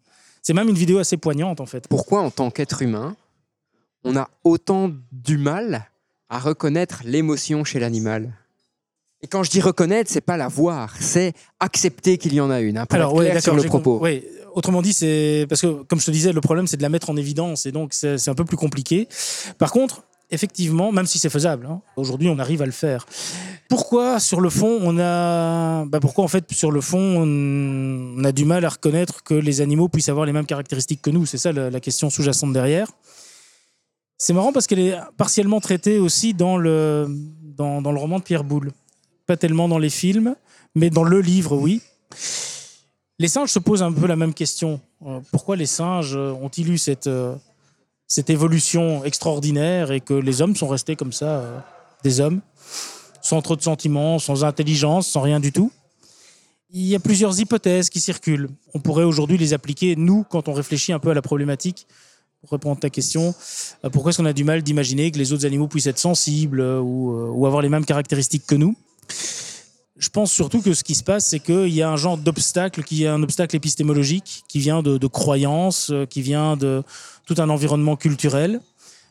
c'est même une vidéo assez poignante en fait. Pourquoi, en tant qu'être humain, on a autant du mal à reconnaître l'émotion chez l'animal Et quand je dis reconnaître, c'est pas la voir, c'est accepter qu'il y en a une. hein, pour être ouais, clair sur le propos. ouais. Autrement dit, c'est parce que comme je te disais, le problème c'est de la mettre en évidence et donc c'est c'est un peu plus compliqué. Par contre, effectivement, même si c'est faisable, hein, aujourd'hui on arrive à le faire. Pourquoi sur le fond on a, bah, pourquoi en fait sur le fond on, on a du mal à reconnaître que les animaux puissent avoir les mêmes caractéristiques que nous? C'est ça la, la question sous-jacente derrière. C'est marrant parce qu'elle est partiellement traitée aussi dans le, dans, dans le roman de Pierre Boulle. Pas tellement dans les films, mais dans le livre, oui. Les singes se posent un peu la même question. Euh, Pourquoi les singes ont-ils eu cette, euh, cette évolution extraordinaire et que les hommes sont restés comme ça, euh, des hommes, sans trop de sentiments, sans intelligence, sans rien du tout Il y a plusieurs hypothèses qui circulent. On pourrait aujourd'hui les appliquer, nous, quand on réfléchit un peu à la problématique. Pour répondre à ta question, euh, pourquoi est-ce qu'on a du mal d'imaginer que les autres animaux puissent être sensibles euh, ou, euh, ou avoir les mêmes caractéristiques que nous? Je pense surtout que ce qui se passe, c'est qu'il y a un genre d'obstacle qui est un obstacle épistémologique, qui vient de, de croyances, qui vient de tout un environnement culturel.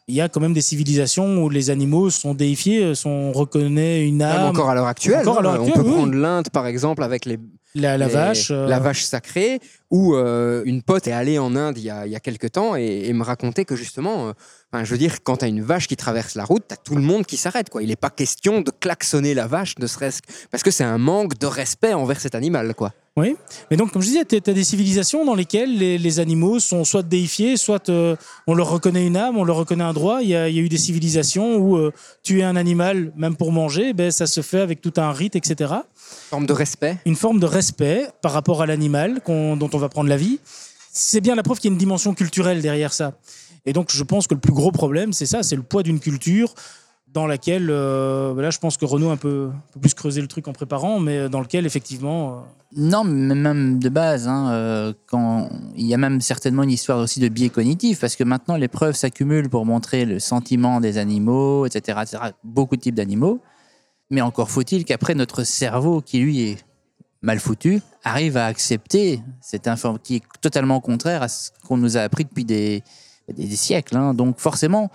Il y a quand même des civilisations où les animaux sont déifiés, sont, on reconnaît une Même âme. encore à l'heure actuelle. Hein, actuelle, on peut oui. prendre l'Inde, par exemple, avec les, La, la les- vache. euh, la vache sacrée, où euh, une pote est allée en Inde il y a, il y a quelques temps et, et me racontait que justement, euh, je veux dire, quand tu as une vache qui traverse la route, tu as tout le monde qui s'arrête. quoi. Il n'est pas question de klaxonner la vache, ne serait-ce que- parce que c'est un manque de respect envers cet animal. quoi. Oui, mais donc, comme je disais, tu as des civilisations dans lesquelles les, les animaux sont soit déifiés, soit euh, on leur reconnaît une âme, on leur reconnaît un droit. Il y a, il y a eu des civilisations où tuer un animal, même pour manger, ben, ça se fait avec tout un rite, etc. Forme de respect. Une forme de respect par rapport à l'animal dont on va prendre la vie. C'est bien la preuve qu'il y a une dimension culturelle derrière ça. Et donc, je pense que le plus gros problème, c'est ça, c'est le poids d'une culture dans laquelle, euh, ben là, je pense que Renaud a un peu, un peu plus creusé le truc en préparant, mais dans lequel, effectivement, euh, Non, mais même de base, hein, euh, quand il y a même certainement une histoire aussi de biais cognitif, parce que maintenant les preuves s'accumulent pour montrer le sentiment des animaux, etc., etc., beaucoup de types d'animaux. Mais encore faut-il qu'après notre cerveau, qui lui est mal foutu, arrive à accepter cette information qui est totalement contraire à ce qu'on nous a appris depuis des, siècles. hein. Donc forcément,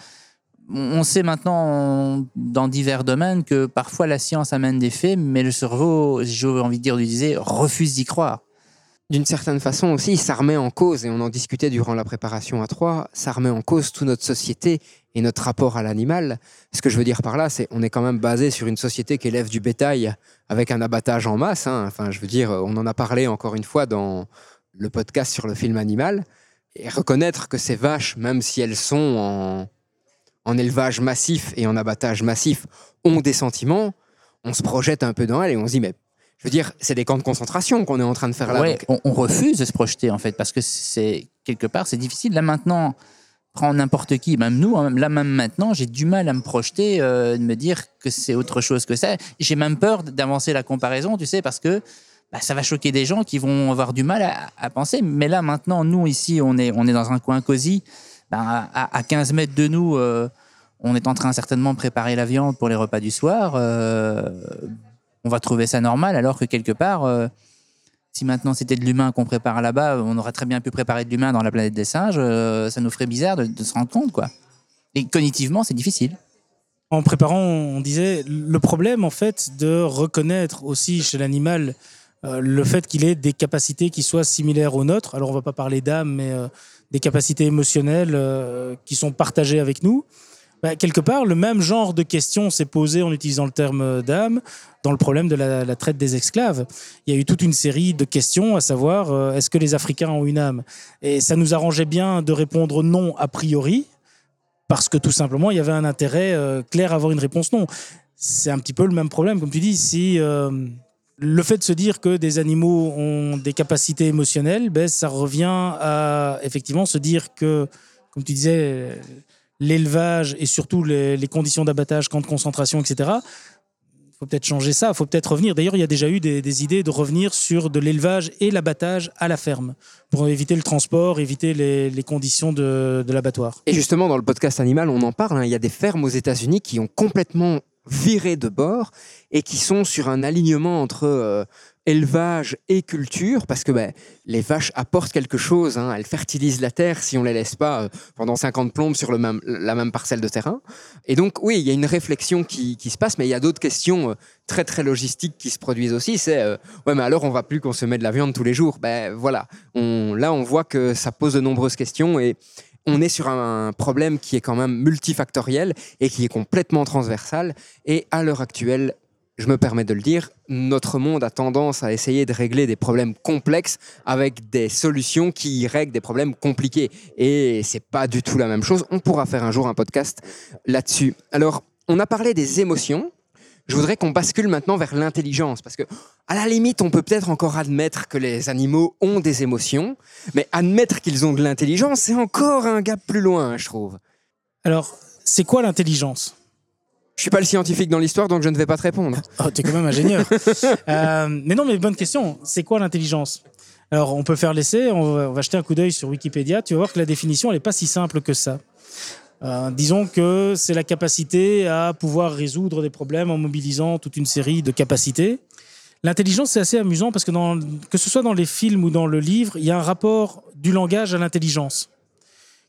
on on sait maintenant dans divers domaines que parfois la science amène des faits, mais le cerveau, j'ai envie de dire, disait, refuse d'y croire. D'une certaine façon aussi, ça remet en cause, et on en discutait durant la préparation à trois, ça remet en cause toute notre société et notre rapport à l'animal. Ce que je veux dire par là, c'est on est quand même basé sur une société qui élève du bétail avec un abattage en masse. hein. Enfin, je veux dire, on en a parlé encore une fois dans le podcast sur le film Animal. Et reconnaître que ces vaches, même si elles sont en, en élevage massif et en abattage massif, ont des sentiments, on se projette un peu dans elles et on se dit, mais je veux dire, c'est des camps de concentration qu'on est en train de faire là. Ouais, donc- on, on refuse de se projeter en fait parce que c'est quelque part c'est difficile. Là maintenant, prendre n'importe qui, même nous, hein, là même maintenant, j'ai du mal à me projeter, euh, de me dire que c'est autre chose que ça. J'ai même peur d'avancer la comparaison, tu sais, parce que bah, ça va choquer des gens qui vont avoir du mal à, à penser. Mais là maintenant, nous ici, on est on est dans un coin cosy, à, à 15 mètres de nous. euh, on est en train certainement de préparer la viande pour les repas du soir. euh, on va trouver ça normal, alors que quelque part, euh, si maintenant c'était de l'humain qu'on prépare là-bas, on aurait très bien pu préparer de l'humain dans la planète des singes. euh, ça nous ferait bizarre de, se rendre compte, quoi. Et cognitivement, c'est difficile. En préparant, on disait le problème en fait de reconnaître aussi chez l'animal euh, le fait qu'il ait des capacités qui soient similaires aux nôtres. Alors on va pas parler d'âme, mais des capacités émotionnelles qui sont partagées avec nous. Bah, quelque part, le même genre de question s'est posé en utilisant le terme d'âme dans le problème de la, traite des esclaves. Il y a eu toute une série de questions, à savoir euh, est-ce que les Africains ont une âme? Et ça nous arrangeait bien de répondre non a priori, parce que tout simplement, il y avait un intérêt euh, clair à avoir une réponse non. C'est un petit peu le même problème, comme tu dis. Si euh, le fait de se dire que des animaux ont des capacités émotionnelles, ben, ça revient à effectivement se dire que, comme tu disais, l'élevage et surtout les, conditions d'abattage, camps de concentration, etc. Il faut peut-être changer ça, il faut peut-être revenir. D'ailleurs, il y a déjà eu des, idées de revenir sur de l'élevage et l'abattage à la ferme pour éviter le transport, éviter les, conditions de, de l'abattoir. Et justement, dans le podcast Animal, on en parle. hein, Il y a des fermes aux États-Unis qui ont complètement viré de bord et qui sont sur un alignement entre euh, élevage et culture, parce que ben, les vaches apportent quelque chose. hein, elles fertilisent la terre si on les laisse pas euh, pendant 50 plombes sur la même parcelle de terrain. Et donc, oui, il y a une réflexion qui, se passe, mais il y a d'autres questions euh, très très logistiques qui se produisent aussi. C'est euh, ouais, mais alors on va plus consommer de la viande tous les jours. Ben voilà, là on voit que ça pose de nombreuses questions et on est sur un problème qui est quand même multifactoriel et qui est complètement transversal. Et à l'heure actuelle, je me permets de le dire, notre monde a tendance à essayer de régler des problèmes complexes avec des solutions qui règlent des problèmes compliqués. Et c'est pas du tout la même chose. On pourra faire un jour un podcast là-dessus. Alors, on a parlé des émotions. Je voudrais qu'on bascule maintenant vers l'intelligence parce que, à la limite, on peut peut-être encore admettre que les animaux ont des émotions, mais admettre qu'ils ont de l'intelligence, c'est encore un gap plus loin, je trouve. Alors, c'est quoi l'intelligence? Je suis pas le scientifique dans l'histoire, donc je ne vais pas te répondre. Oh, t'es quand même ingénieur. Euh, mais non, mais bonne question. C'est quoi l'intelligence? Alors, on peut faire l'essai, on va, on va jeter un coup d'œil sur Wikipédia. Tu vas voir que la définition, elle n'est pas si simple que ça. Euh, disons que c'est la capacité à pouvoir résoudre des problèmes en mobilisant toute une série de capacités. L'intelligence, c'est assez amusant parce que, dans, que ce soit dans les films ou dans le livre, il y a un rapport du langage à l'intelligence.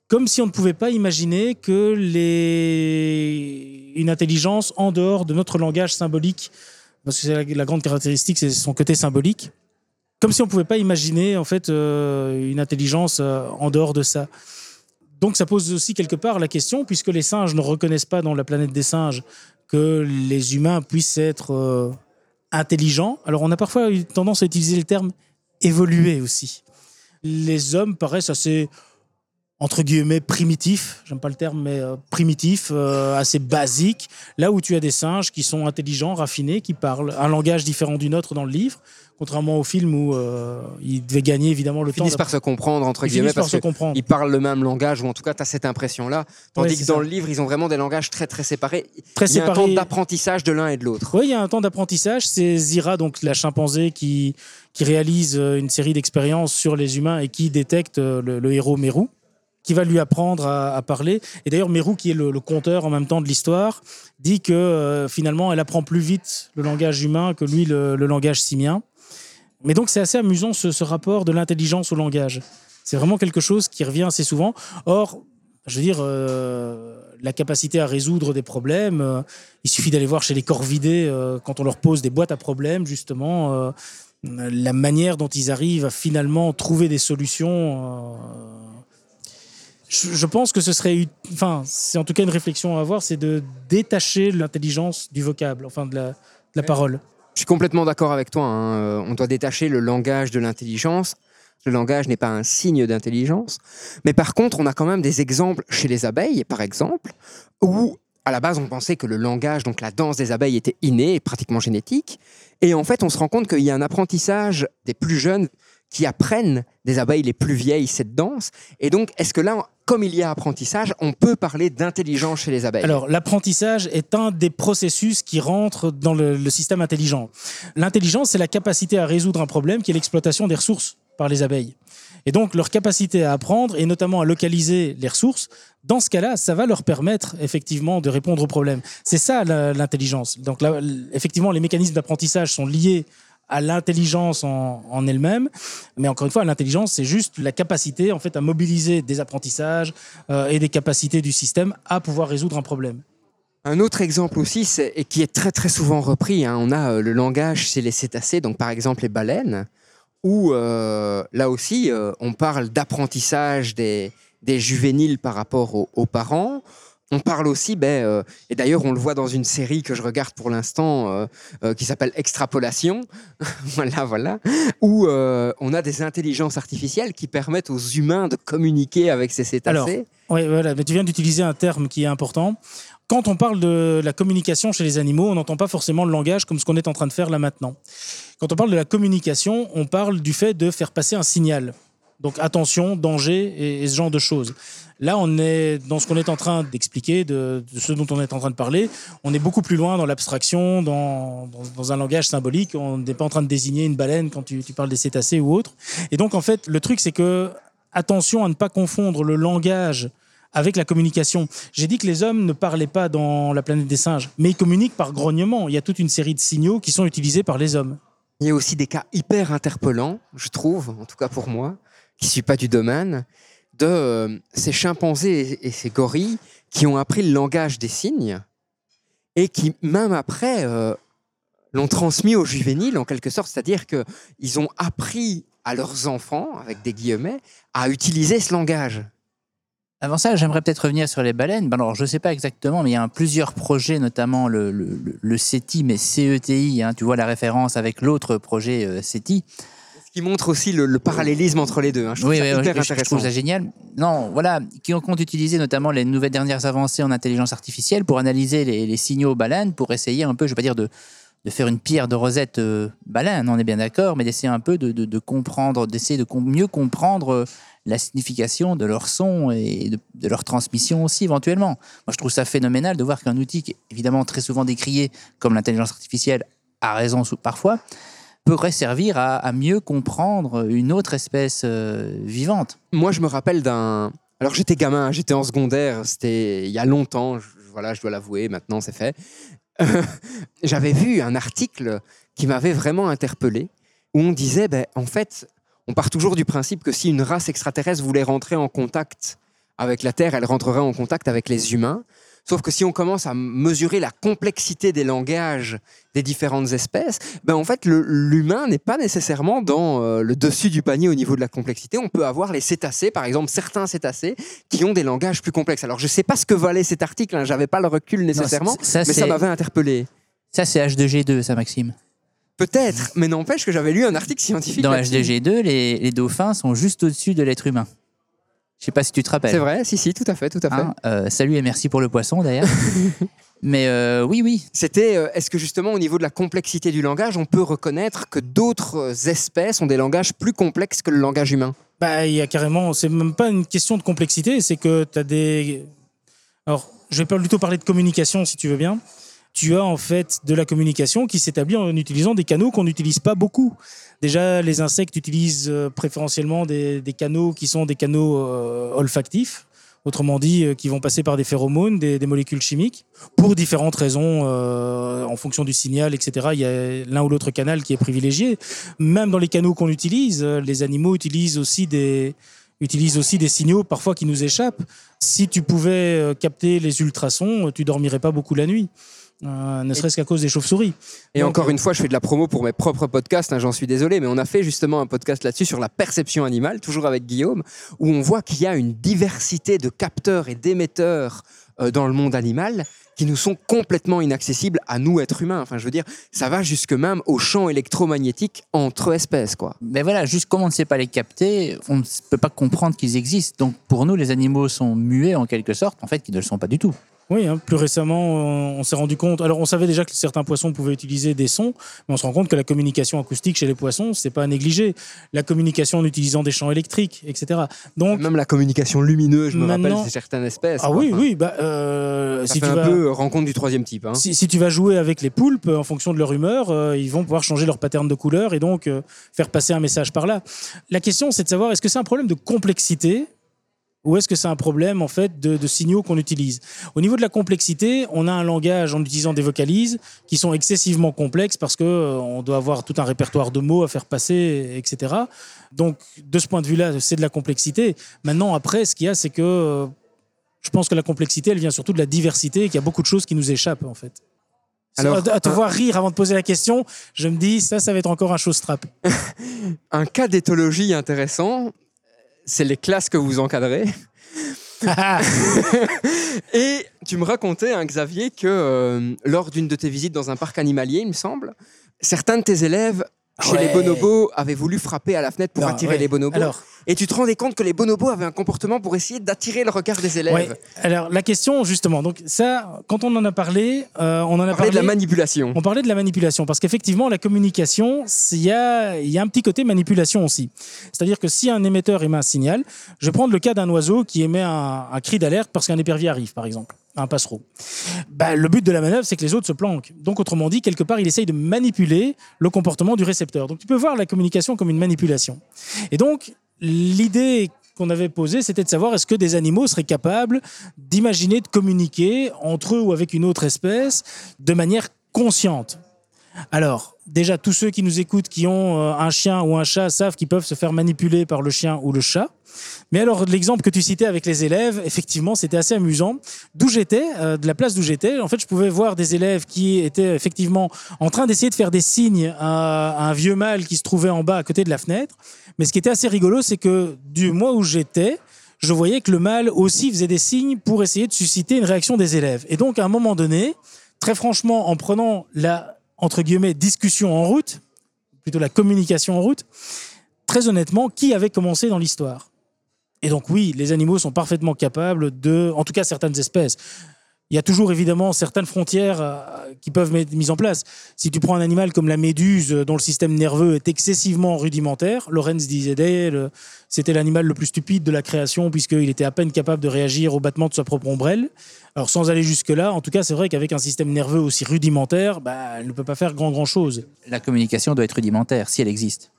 Comme si on ne pouvait pas imaginer que les... une intelligence en dehors de notre langage symbolique, parce que c'est la, la grande caractéristique, c'est son côté symbolique, comme si on pouvait pas imaginer en fait euh, une intelligence euh, en dehors de ça. Donc ça pose aussi quelque part la question, puisque les singes ne reconnaissent pas dans la planète des singes que les humains puissent être euh, intelligents. Alors on a parfois eu tendance à utiliser le terme évoluer aussi. Les hommes paraissent assez entre guillemets primitifs, j'aime pas le terme, mais euh, primitifs, euh, assez basiques, là où tu as des singes qui sont intelligents, raffinés, qui parlent un langage différent du nôtre dans le livre, contrairement au film où euh, ils devaient gagner évidemment le Ils temps. finissent par se comprendre, entre Ils guillemets, parce se que comprendre. ils parlent le même langage, ou en tout cas, tu as cette impression-là. Tandis Ouais, que dans ça. le livre, ils ont vraiment des langages très, très séparés. Très Il y a un temps d'apprentissage de l'un et de l'autre. Oui, il y a un temps d'apprentissage. C'est Zira, donc la chimpanzé, qui, qui réalise euh, une série d'expériences sur les humains et qui détecte le, le héros Meru, qui va lui apprendre à, parler. Et d'ailleurs, Meru, qui est le, le conteur en même temps de l'histoire, dit que euh, finalement, elle apprend plus vite le langage humain que lui, le, langage simien. Mais donc, c'est assez amusant ce, rapport de l'intelligence au langage. C'est vraiment quelque chose qui revient assez souvent. Or, je veux dire, euh, la capacité à résoudre des problèmes, euh, il suffit d'aller voir chez les corvidés quand on leur pose des boîtes à problèmes, justement, la manière dont ils arrivent à finalement trouver des solutions. Je, je pense que ce serait, enfin, c'est en tout cas une réflexion à avoir, c'est de détacher l'intelligence du vocable, enfin de la, de la parole. Je suis complètement d'accord avec toi. hein. Euh, On doit détacher le langage de l'intelligence. Le langage n'est pas un signe d'intelligence. Mais par contre, on a quand même des exemples chez les abeilles, par exemple, où à la base, on pensait que le langage, donc la danse des abeilles, était inné et pratiquement génétique. Et en fait, on se rend compte qu'il y a un apprentissage des plus jeunes qui apprennent des abeilles les plus vieilles cette danse. Et donc, est-ce que là, comme il y a apprentissage, on peut parler d'intelligence chez les abeilles Alors, l'apprentissage est un des processus qui rentrent dans le, système intelligent. L'intelligence, c'est la capacité à résoudre un problème qui est l'exploitation des ressources par les abeilles. Et donc, leur capacité à apprendre et notamment à localiser les ressources, dans ce cas-là, ça va leur permettre effectivement de répondre aux problèmes. C'est ça l'intelligence. Donc, effectivement, les mécanismes d'apprentissage sont liés à l'intelligence en, elle-même. Mais encore une fois, l'intelligence, c'est juste la capacité en fait à mobiliser des apprentissages euh, et des capacités du système à pouvoir résoudre un problème. Un autre exemple aussi, et qui est très très souvent repris, hein, on a euh, le langage chez les cétacés, donc par exemple les baleines, où euh, là aussi on parle d'apprentissage des, des juvéniles par rapport aux parents. On parle aussi, ben, euh, et d'ailleurs on le voit dans une série que je regarde pour l'instant euh, euh, qui s'appelle Extrapolation, voilà, voilà, où on a des intelligences artificielles qui permettent aux humains de communiquer avec ces cétacés. Alors, Oui, voilà, mais tu viens d'utiliser un terme qui est important. Quand on parle de la communication chez les animaux, on n'entend pas forcément le langage comme ce qu'on est en train de faire là maintenant. Quand on parle de la communication, on parle du fait de faire passer un signal. Donc attention, danger et, et ce genre de choses. Là, on est dans ce qu'on est en train d'expliquer, de, ce dont on est en train de parler. On est beaucoup plus loin dans l'abstraction, dans un langage symbolique. On n'est pas en train de désigner une baleine quand tu, tu parles des cétacés ou autre. Et donc, en fait, le truc, c'est que attention à ne pas confondre le langage avec la communication. J'ai dit que les hommes ne parlaient pas dans la planète des singes, mais ils communiquent par grognement. Il y a toute une série de signaux qui sont utilisés par les hommes. Il y a aussi des cas hyper interpellants, je trouve, en tout cas pour moi, qui ne suis pas du domaine, de euh, ces chimpanzés et, ces gorilles qui ont appris le langage des signes et qui, même après, euh, l'ont transmis aux juvéniles en quelque sorte. C'est-à-dire qu'ils ont appris à leurs enfants, avec des guillemets, à utiliser ce langage. Avant ça, j'aimerais peut-être revenir sur les baleines. Ben alors, je ne sais pas exactement, mais il y a plusieurs projets, notamment le CETI, mais CETI, hein, tu vois la référence avec l'autre projet euh, CETI. Qui montre aussi le, le parallélisme entre les deux. hein. Je trouve Oui, ça oui, hyper je- trouve ça génial. Non, voilà, qui ont compte utiliser notamment les nouvelles dernières avancées en intelligence artificielle pour analyser les, les signaux baleines, pour essayer un peu, je ne vais pas dire de, de faire une pierre de Rosette euh, baleine, on est bien d'accord, mais d'essayer un peu de, de- de comprendre, d'essayer de com- mieux comprendre euh, la signification de leur son et de, de leur transmission aussi éventuellement. Moi, je trouve ça phénoménal de voir qu'un outil qui est évidemment très souvent décrié comme l'intelligence artificielle, a raison parfois, pourrait servir à, mieux comprendre une autre espèce euh, vivante. Moi, je me rappelle d'un. Alors, j'étais gamin, j'étais en secondaire, c'était il y a longtemps, je- voilà, je dois l'avouer, maintenant c'est fait. J'avais vu un article qui m'avait vraiment interpellé, où on disait, ben, en fait, on part toujours du principe que si une race extraterrestre voulait rentrer en contact avec la Terre, elle rentrerait en contact avec les humains. Sauf que si on commence à mesurer la complexité des langages des différentes espèces, ben en fait, l'humain n'est pas nécessairement dans euh, le dessus du panier au niveau de la complexité. On peut avoir les cétacés, par exemple, certains cétacés qui ont des langages plus complexes. Alors, je ne sais pas ce que valait cet article, hein, j'avais pas le recul nécessairement, ça, mais ça m'avait interpellé. Ça, c'est H2G2, ça, Maxime. Peut-être, mais n'empêche que j'avais lu un article scientifique. Dans là-dessus. H2G2, les, les dauphins sont juste au-dessus de l'être humain. Je sais pas si tu te rappelles. C'est vrai, si, si, tout à fait, tout à fait. Hein, euh, salut et merci pour le poisson d'ailleurs. Mais euh, oui, oui. C'était, euh, est-ce que justement au niveau de la complexité du langage, on peut reconnaître que d'autres espèces ont des langages plus complexes que le langage humain? Bah, il y a carrément, c'est même pas une question de complexité, c'est que tu as des. Alors, je vais plutôt parler de communication si tu veux bien. Tu as en fait de la communication qui s'établit en utilisant des canaux qu'on n'utilise pas beaucoup. Déjà, les insectes utilisent euh, préférentiellement des, canaux qui sont des canaux euh, olfactifs, autrement dit, euh, qui vont passer par des phéromones, des, des molécules chimiques, pour différentes raisons, en fonction du signal, etc. Il y a l'un ou l'autre canal qui est privilégié. Même dans les canaux qu'on utilise, les animaux utilisent aussi des utilisent aussi des signaux parfois qui nous échappent. Si tu pouvais capter les ultrasons, tu dormirais pas beaucoup la nuit, euh, ne serait-ce qu'à cause des chauves-souris. Et Donc, encore euh, une fois, je fais de la promo pour mes propres podcasts, hein, j'en suis désolé, mais on a fait justement un podcast là-dessus sur la perception animale, toujours avec Guillaume, où on voit qu'il y a une diversité de capteurs et d'émetteurs euh, dans le monde animal qui nous sont complètement inaccessibles à nous, êtres humains. Enfin, je veux dire, ça va jusque même au champ électromagnétique entre espèces, quoi. Mais voilà, juste comme on ne sait pas les capter, on ne peut pas comprendre qu'ils existent. Donc pour nous, les animaux sont muets en quelque sorte, en fait, qui ne le sont pas du tout. Oui, hein, plus récemment, on, on s'est rendu compte. Alors, on savait déjà que certains poissons pouvaient utiliser des sons, mais on se rend compte que la communication acoustique chez les poissons, c'est pas à négliger. La communication en utilisant des champs électriques, etc. Donc, Même la communication lumineuse, je me rappelle, c'est certaines espèces. ah quoi. oui, Enfin, oui, bah, euh, Ça si fait tu un vas, peu rencontre du troisième type. hein. si, si tu vas jouer avec les poulpes, en fonction de leur humeur, euh, ils vont pouvoir changer leur pattern de couleur et donc euh, faire passer un message par là. La question, c'est de savoir est-ce que c'est un problème de complexité ou est-ce que c'est un problème en fait de, de signaux qu'on utilise? Au niveau de la complexité, on a un langage en utilisant des vocalises qui sont excessivement complexes parce que euh, on doit avoir tout un répertoire de mots à faire passer, etc. Donc de ce point de vue-là, c'est de la complexité. Maintenant, après, ce qu'il y a, c'est que euh, je pense que la complexité, elle vient surtout de la diversité et qu'il y a beaucoup de choses qui nous échappent en fait. Alors, à te un- voir rire avant de poser la question, je me dis ça, ça va être encore un chose strap. Un cas d'éthologie intéressant, c'est les classes que vous encadrez. Et tu me racontais, hein, Xavier, que euh, lors d'une de tes visites dans un parc animalier, il me semble, certains de tes élèves chez Ouais. les bonobos avaient voulu frapper à la fenêtre pour Non, attirer ouais. les bonobos. Alors, Et tu te rendais compte que les bonobos avaient un comportement pour essayer d'attirer le regard des élèves. ouais. Alors la question justement, donc ça, quand on en a parlé, euh, on en a On parlait parlé de la manipulation. On parlait de la manipulation parce qu'effectivement, la communication, il y a, il y a un petit côté manipulation aussi. C'est-à-dire que si un émetteur émet un signal, je vais prendre le cas d'un oiseau qui émet un, un cri d'alerte parce qu'un épervier arrive, par exemple, un passereau. Bah, le but de la manœuvre, c'est que les autres se planquent. Donc, autrement dit, quelque part, il essaye de manipuler le comportement du récepteur. Donc, tu peux voir la communication comme une manipulation. Et donc, l'idée qu'on avait posée, c'était de savoir est-ce que des animaux seraient capables d'imaginer de communiquer entre eux ou avec une autre espèce de manière consciente. Alors, déjà, tous ceux qui nous écoutent, qui ont euh, un chien ou un chat, savent qu'ils peuvent se faire manipuler par le chien ou le chat. Mais alors, l'exemple que tu citais avec les élèves, effectivement, c'était assez amusant. D'où j'étais, euh, de la place d'où j'étais, en fait, je pouvais voir des élèves qui étaient effectivement en train d'essayer de faire des signes à, à un vieux mâle qui se trouvait en bas à côté de la fenêtre. Mais ce qui était assez rigolo, c'est que du mois où j'étais, je voyais que le mâle aussi faisait des signes pour essayer de susciter une réaction des élèves. Et donc, à un moment donné, très franchement, en prenant la, entre guillemets, discussion en route, plutôt la communication en route, très honnêtement, qui avait commencé dans l'histoire. Et donc, oui, les animaux sont parfaitement capables de, en tout cas certaines espèces, il y a toujours évidemment certaines frontières euh, qui peuvent être mises en place. Si tu prends un animal comme la méduse, euh, dont le système nerveux est excessivement rudimentaire, Lorenz disait d'elle, c'était l'animal le plus stupide de la création puisqu'il était à peine capable de réagir au battement de sa propre ombrelle. Alors sans aller jusque-là, en tout cas, c'est vrai qu'avec un système nerveux aussi rudimentaire, bah, elle ne peut pas faire grand grand chose. La communication doit être rudimentaire, si elle existe.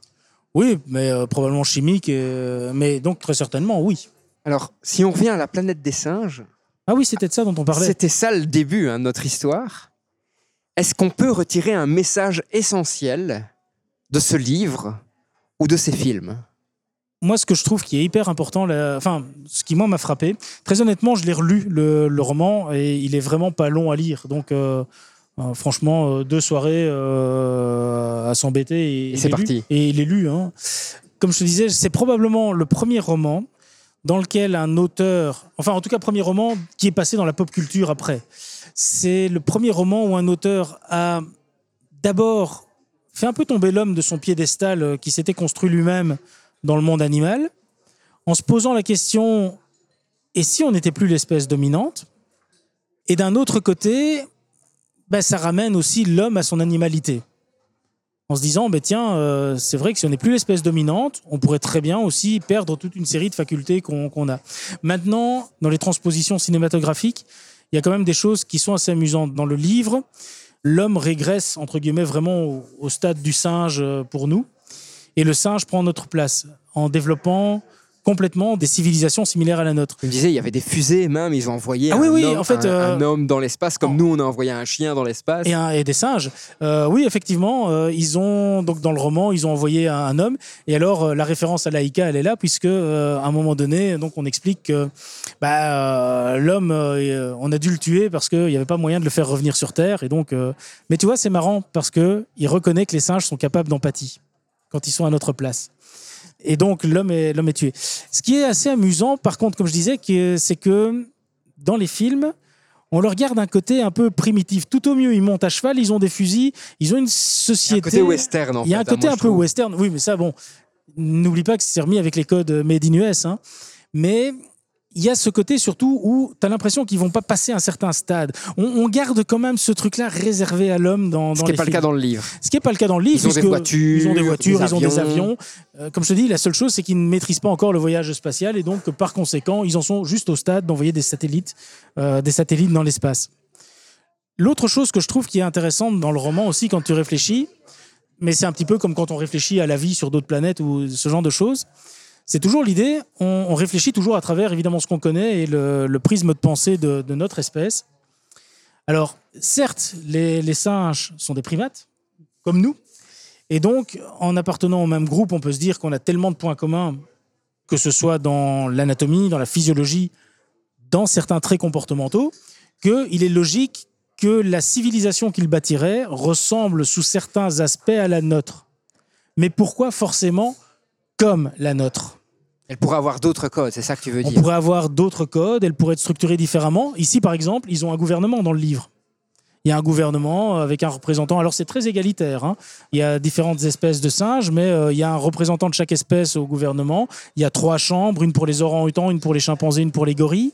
Oui, mais euh, probablement chimique, euh, mais donc très certainement oui. Alors, si on revient à la planète des singes, Ah oui, c'était de ça dont on parlait. c'était ça le début hein, de notre histoire. Est-ce qu'on peut retirer un message essentiel de ce livre ou de ces films? Moi, ce que je trouve qui est hyper important, là- enfin, ce qui moi m'a frappé, très honnêtement, je l'ai relu le, le roman et il est vraiment pas long à lire. Donc, euh, euh, franchement, euh, deux soirées euh, à s'embêter et, Et c'est parti. Et il est lu. hein. Comme je te disais, c'est probablement le premier roman dans lequel un auteur, enfin, en tout cas, premier roman qui est passé dans la pop culture après. C'est le premier roman où un auteur a d'abord fait un peu tomber l'homme de son piédestal euh, qui s'était construit lui-même dans le monde animal, en se posant la question et si on n'était plus l'espèce dominante? Et d'un autre côté, ben, ça ramène aussi l'homme à son animalité. En se disant, ben, tiens, euh, c'est vrai que si on n'est plus l'espèce dominante, on pourrait très bien aussi perdre toute une série de facultés qu'on a. Maintenant, dans les transpositions cinématographiques, il y a quand même des choses qui sont assez amusantes. Dans le livre, l'homme régresse, entre guillemets, vraiment au, au stade du singe euh, pour nous. Et le singe prend notre place en développant complètement des civilisations similaires à la nôtre. Tu me disais, il y avait des fusées même, ils ont envoyé Ah un, oui, oui, homme, en fait, un, euh, un homme dans l'espace, comme nous, on a envoyé un chien dans l'espace. Et, des singes. Euh, oui, effectivement, euh, ils ont donc dans le roman, ils ont envoyé un, un homme. Et alors, la référence à Laïka, elle est là puisque à un moment donné, donc on explique que bah, l'homme, on a dû le tuer parce qu'il n'y avait pas moyen de le faire revenir sur Terre. Et donc, mais tu vois, c'est marrant parce que il reconnaît que les singes sont capables d'empathie quand ils sont à notre place. Et donc l'homme est l'homme est tué. Ce qui est assez amusant, par contre, comme je disais, c'est que dans les films, on leur garde un côté un peu primitif. Tout au mieux, ils montent à cheval, ils ont des fusils, ils ont une Il y a société. un côté western, en Il y a un fait, côté un peu trouve. western. Oui, mais ça, bon, n'oublie pas que c'est remis avec les codes made in US. hein. Mais il y a ce côté surtout où tu as l'impression qu'ils vont pas passer un certain stade. On, on garde quand même ce truc-là réservé à l'homme dans, Ce dans qui n'est pas le cas dans le livre. Ce qui n'est pas le cas dans le livre. Ils ont des voitures, Ils ont des voitures, ils ont des avions. avions. Euh, comme je te dis, la seule chose, c'est qu'ils ne maîtrisent pas encore le voyage spatial et donc, par conséquent, ils en sont juste au stade d'envoyer des satellites, euh, des satellites dans l'espace. L'autre chose que je trouve qui est intéressante dans le roman aussi, quand tu réfléchis, mais c'est un petit peu comme quand on réfléchit à la vie sur d'autres planètes ou ce genre de choses, c'est toujours l'idée, on, réfléchit toujours à travers évidemment ce qu'on connaît et le, prisme de pensée de, notre espèce. Alors, certes, les singes sont des primates, comme nous, et donc, en appartenant au même groupe, on peut se dire qu'on a tellement de points communs, que ce soit dans l'anatomie, dans la physiologie, dans certains traits comportementaux, qu'il est logique que la civilisation qu'ils bâtiraient ressemble sous certains aspects à la nôtre. Mais pourquoi forcément comme la nôtre? Elle pourrait avoir d'autres codes, c'est ça que tu veux On dire. pourrait avoir d'autres codes, elles pourraient être structurées différemment. Ici, par exemple, ils ont un gouvernement dans le livre. Il y a un gouvernement avec un représentant. Alors, c'est très égalitaire. hein. Il y a différentes espèces de singes, mais euh, il y a un représentant de chaque espèce au gouvernement. Il y a trois chambres, une pour les orang-outans, une pour les chimpanzés, une pour les gorilles.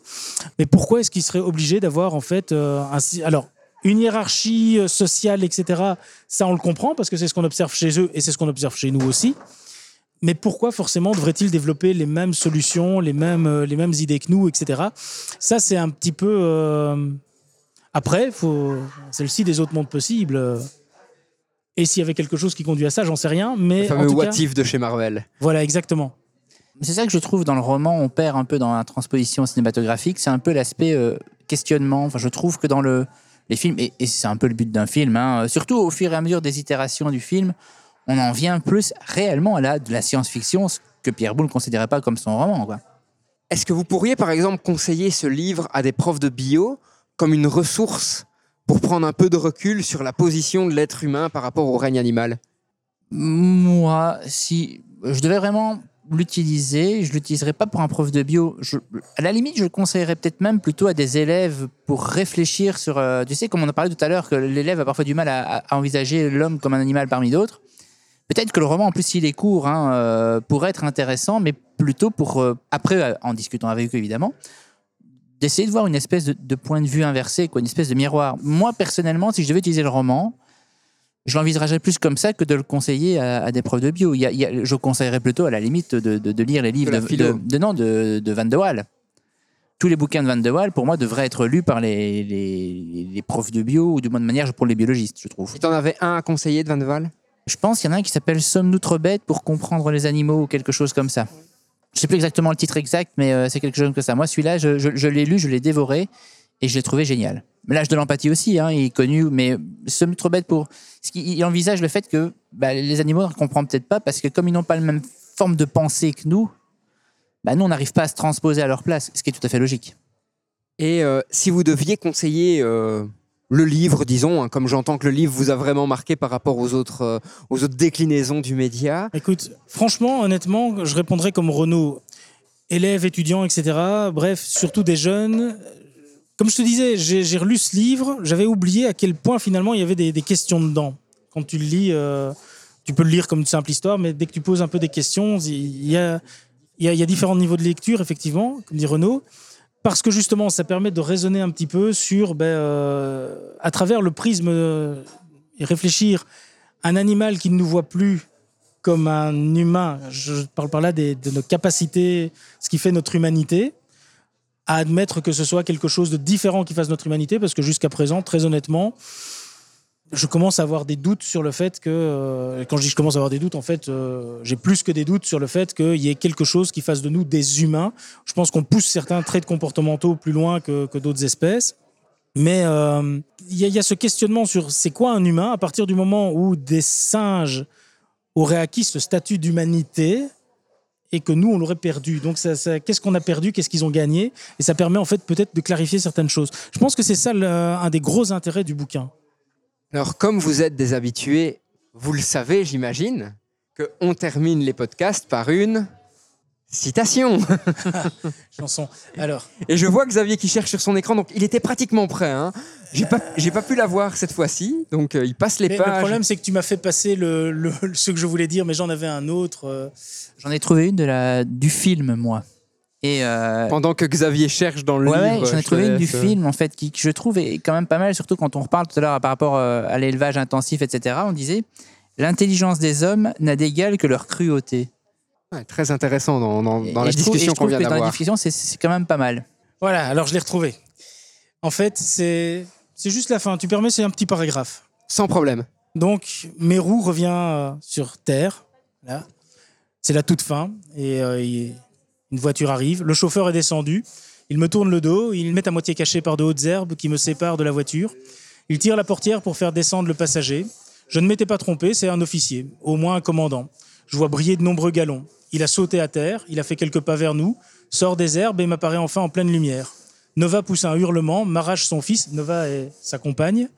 Mais pourquoi est-ce qu'ils seraient obligés d'avoir, en fait, euh, un... Alors, une hiérarchie euh, sociale, etc., ça, on le comprend, parce que c'est ce qu'on observe chez eux et c'est ce qu'on observe chez nous aussi. Mais pourquoi forcément devrait-il développer les mêmes solutions, les mêmes, euh, les mêmes idées que nous, etc. Ça, c'est un petit peu. euh, Après, faut... c'est le si des autres mondes possibles. Et s'il y avait quelque chose qui conduit à ça, j'en sais rien. Mais Le fameux en tout what cas, if de chez Marvel. voilà, exactement. C'est ça que je trouve dans le roman, on perd un peu dans la transposition cinématographique, c'est un peu l'aspect euh, questionnement. Enfin, je trouve que dans le, les films, et, et c'est un peu le but d'un film, hein, surtout au fur et à mesure des itérations du film, on en vient plus réellement à la, de la science-fiction, ce que Pierre Boulle ne considérait pas comme son roman. Quoi. Est-ce que vous pourriez, par exemple, conseiller ce livre à des profs de bio comme une ressource pour prendre un peu de recul sur la position de l'être humain par rapport au règne animal? Moi, si je devais vraiment l'utiliser, je l'utiliserais pas pour un prof de bio. Je- à la limite, je le conseillerais peut-être même plutôt à des élèves pour réfléchir sur. euh, tu sais, comme on en parlait tout à l'heure, que l'élève a parfois du mal à, à envisager l'homme comme un animal parmi d'autres. Peut-être que le roman, en plus, s'il est court, hein, euh, pourrait être intéressant, mais plutôt pour, euh, après, euh, en discutant avec eux évidemment, d'essayer de voir une espèce de, de point de vue inversé, quoi, une espèce de miroir. Moi, personnellement, si je devais utiliser le roman, je l'envisagerais plus comme ça que de le conseiller à, à des profs de bio. Il y a- il y a- je conseillerais plutôt, à la limite, de, de- de lire les livres de, de- de- non, de, de Van de Waal. Tous les bouquins de Van de Waal, pour moi, devraient être lus par les, les, les profs de bio, ou de bonne manière pour les biologistes, je trouve. Si t'en avais un à conseiller de Van de Waal? Je pense qu'il y en a un qui s'appelle Sommes-nous trop bêtes pour comprendre les animaux ou quelque chose comme ça. Je sais plus exactement le titre exact, mais euh, c'est quelque chose comme ça. Moi, celui-là, je, l'ai lu, je l'ai dévoré et je l'ai trouvé génial. L'âge de l'empathie aussi, hein, il est connu, mais Sommes-nous trop bêtes pour. Ce il envisage le fait que bah, les animaux ne comprennent peut-être pas parce que comme ils n'ont pas la même forme de pensée que nous, bah, nous, on n'arrive pas à se transposer à leur place, ce qui est tout à fait logique. Et euh, si vous deviez conseiller euh, le livre, disons, hein, comme j'entends que le livre vous a vraiment marqué par rapport aux autres, euh, aux autres déclinaisons du média, Écoute, franchement, honnêtement, je répondrais comme Renaud. Élèves, étudiants, etc. Bref, surtout des jeunes. Comme je te disais, j'ai relu ce livre, j'avais oublié à quel point finalement il y avait des, questions dedans. Quand tu le lis, euh, tu peux le lire comme une simple histoire, mais dès que tu poses un peu des questions, il y a, y a différents niveaux de lecture, effectivement, comme dit Renaud. Parce que justement, ça permet de raisonner un petit peu sur, ben, euh, à travers le prisme, euh, et réfléchir un animal qui ne nous voit plus comme un humain, je parle par là de nos capacités, ce qui fait notre humanité, à admettre que ce soit quelque chose de différent qui fasse notre humanité, parce que jusqu'à présent, très honnêtement, je commence à avoir des doutes sur le fait que, euh, quand je dis je commence à avoir des doutes, en fait, euh, j'ai plus que des doutes sur le fait qu'il y ait quelque chose qui fasse de nous des humains. Je pense qu'on pousse certains traits comportementaux plus loin que, d'autres espèces. Mais euh, il y, a- il y a ce questionnement sur c'est quoi un humain? À partir du moment où des singes auraient acquis ce statut d'humanité et que nous, on l'aurait perdu. Donc, qu'est-ce qu'on a perdu? Qu'est-ce qu'ils ont gagné? Et ça permet en fait peut-être de clarifier certaines choses. Je pense que c'est ça un des gros intérêts du bouquin. Alors, comme vous êtes des habitués, vous le savez, j'imagine, qu'on termine les podcasts par une citation. Chanson. Alors, Et je vois Xavier qui cherche sur son écran, donc il était pratiquement prêt. Hein. J'ai pas, j'ai pas pu la voir cette fois-ci, donc euh, il passe les mais pages. le problème, c'est que tu m'as fait passer le, le- ce que je voulais dire, mais j'en avais un autre. euh. J'en ai trouvé une de la, du film, moi. Et euh, Pendant que Xavier cherche dans le ouais, ouais, livre. j'en ai trouvé une du euh, film, en fait, qui, que je trouve est quand même pas mal, surtout quand on reparle tout à l'heure par rapport euh, à l'élevage intensif, etc. On disait L'intelligence des hommes n'a d'égal que leur cruauté. ouais, très intéressant dans, dans- dans la discussion qu'on trouve vient que Dans la d'avoir. discussion, c'est- quand même pas mal. Voilà, alors je l'ai retrouvé. En fait, c'est c'est juste la fin. Tu permets, c'est un petit paragraphe. Sans problème. Donc, Mérou revient euh, sur Terre. Là. C'est la toute fin. Et euh, il- une voiture arrive. Le chauffeur est descendu. Il me tourne le dos. Il me met à moitié caché par de hautes herbes qui me séparent de la voiture. Il tire la portière pour faire descendre le passager. Je ne m'étais pas trompé, c'est un officier, au moins un commandant. Je vois briller de nombreux galons. Il a sauté à terre, il a fait quelques pas vers nous, sort des herbes et m'apparaît enfin en pleine lumière. Nova pousse un hurlement, m'arrache son fils. Nova est sa compagne,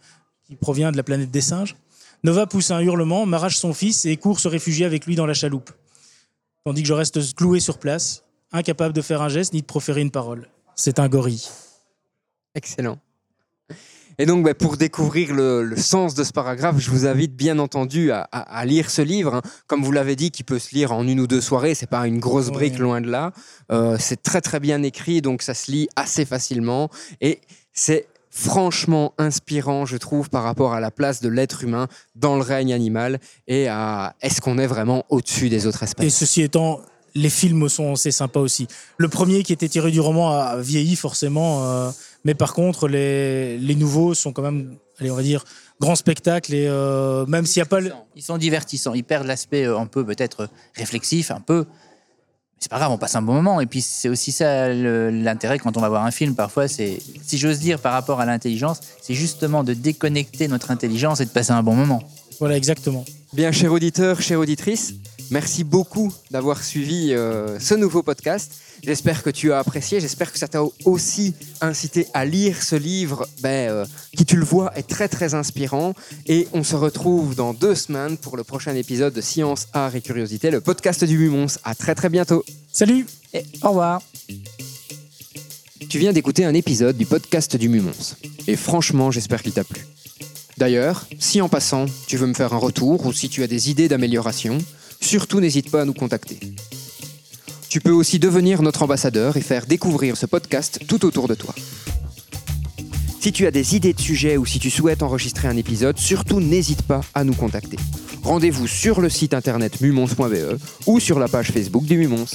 qui provient de la planète des singes. Nova pousse un hurlement, m'arrache son fils et court se réfugier avec lui dans la chaloupe. Tandis que je reste cloué sur place, incapable de faire un geste ni de proférer une parole. C'est un gorille. Excellent. Et donc, bah, pour découvrir le, le sens de ce paragraphe, je vous invite bien entendu à, à- à lire ce livre. hein. Comme vous l'avez dit, qui peut se lire en une ou deux soirées. C'est pas une grosse brique Ouais. loin de là. Euh, c'est très très bien écrit, donc ça se lit assez facilement. Et c'est franchement inspirant, je trouve, par rapport à la place de l'être humain dans le règne animal et à est-ce qu'on est vraiment au-dessus des autres Et espèces. ceci étant, les films sont assez sympas aussi. Le premier qui était tiré du roman a vieilli forcément, euh, mais par contre, les, les nouveaux sont quand même, allez, on va dire, grand spectacle. Et euh, même s'il n'y a pas le. Ils sont divertissants. Ils perdent l'aspect euh, un peu peut-être réflexif, un peu. Mais c'est pas grave, on passe un bon moment. Et puis c'est aussi ça l'intérêt quand on va voir un film. Parfois, c'est, si j'ose dire, par rapport à l'intelligence, c'est justement de déconnecter notre intelligence et de passer un bon moment. Voilà, exactement. Bien, cher auditeur, chère auditrice, merci beaucoup d'avoir suivi euh, ce nouveau podcast. J'espère que tu as apprécié, j'espère que ça t'a aussi incité à lire ce livre ben, euh, qui, tu le vois, est très très inspirant. Et on se retrouve dans deux semaines pour le prochain épisode de Science, Art et Curiosité, le podcast du Mumons. À très très bientôt. Salut Et au revoir. Tu viens d'écouter un épisode du podcast du Mumons. Et franchement, j'espère qu'il t'a plu. D'ailleurs, si en passant, tu veux me faire un retour ou si tu as des idées d'amélioration, surtout n'hésite pas à nous contacter. Tu peux aussi devenir notre ambassadeur et faire découvrir ce podcast tout autour de toi. Si tu as des idées de sujets ou si tu souhaites enregistrer un épisode, surtout n'hésite pas à nous contacter. Rendez-vous sur le site internet mumons.be ou sur la page Facebook du Mumons.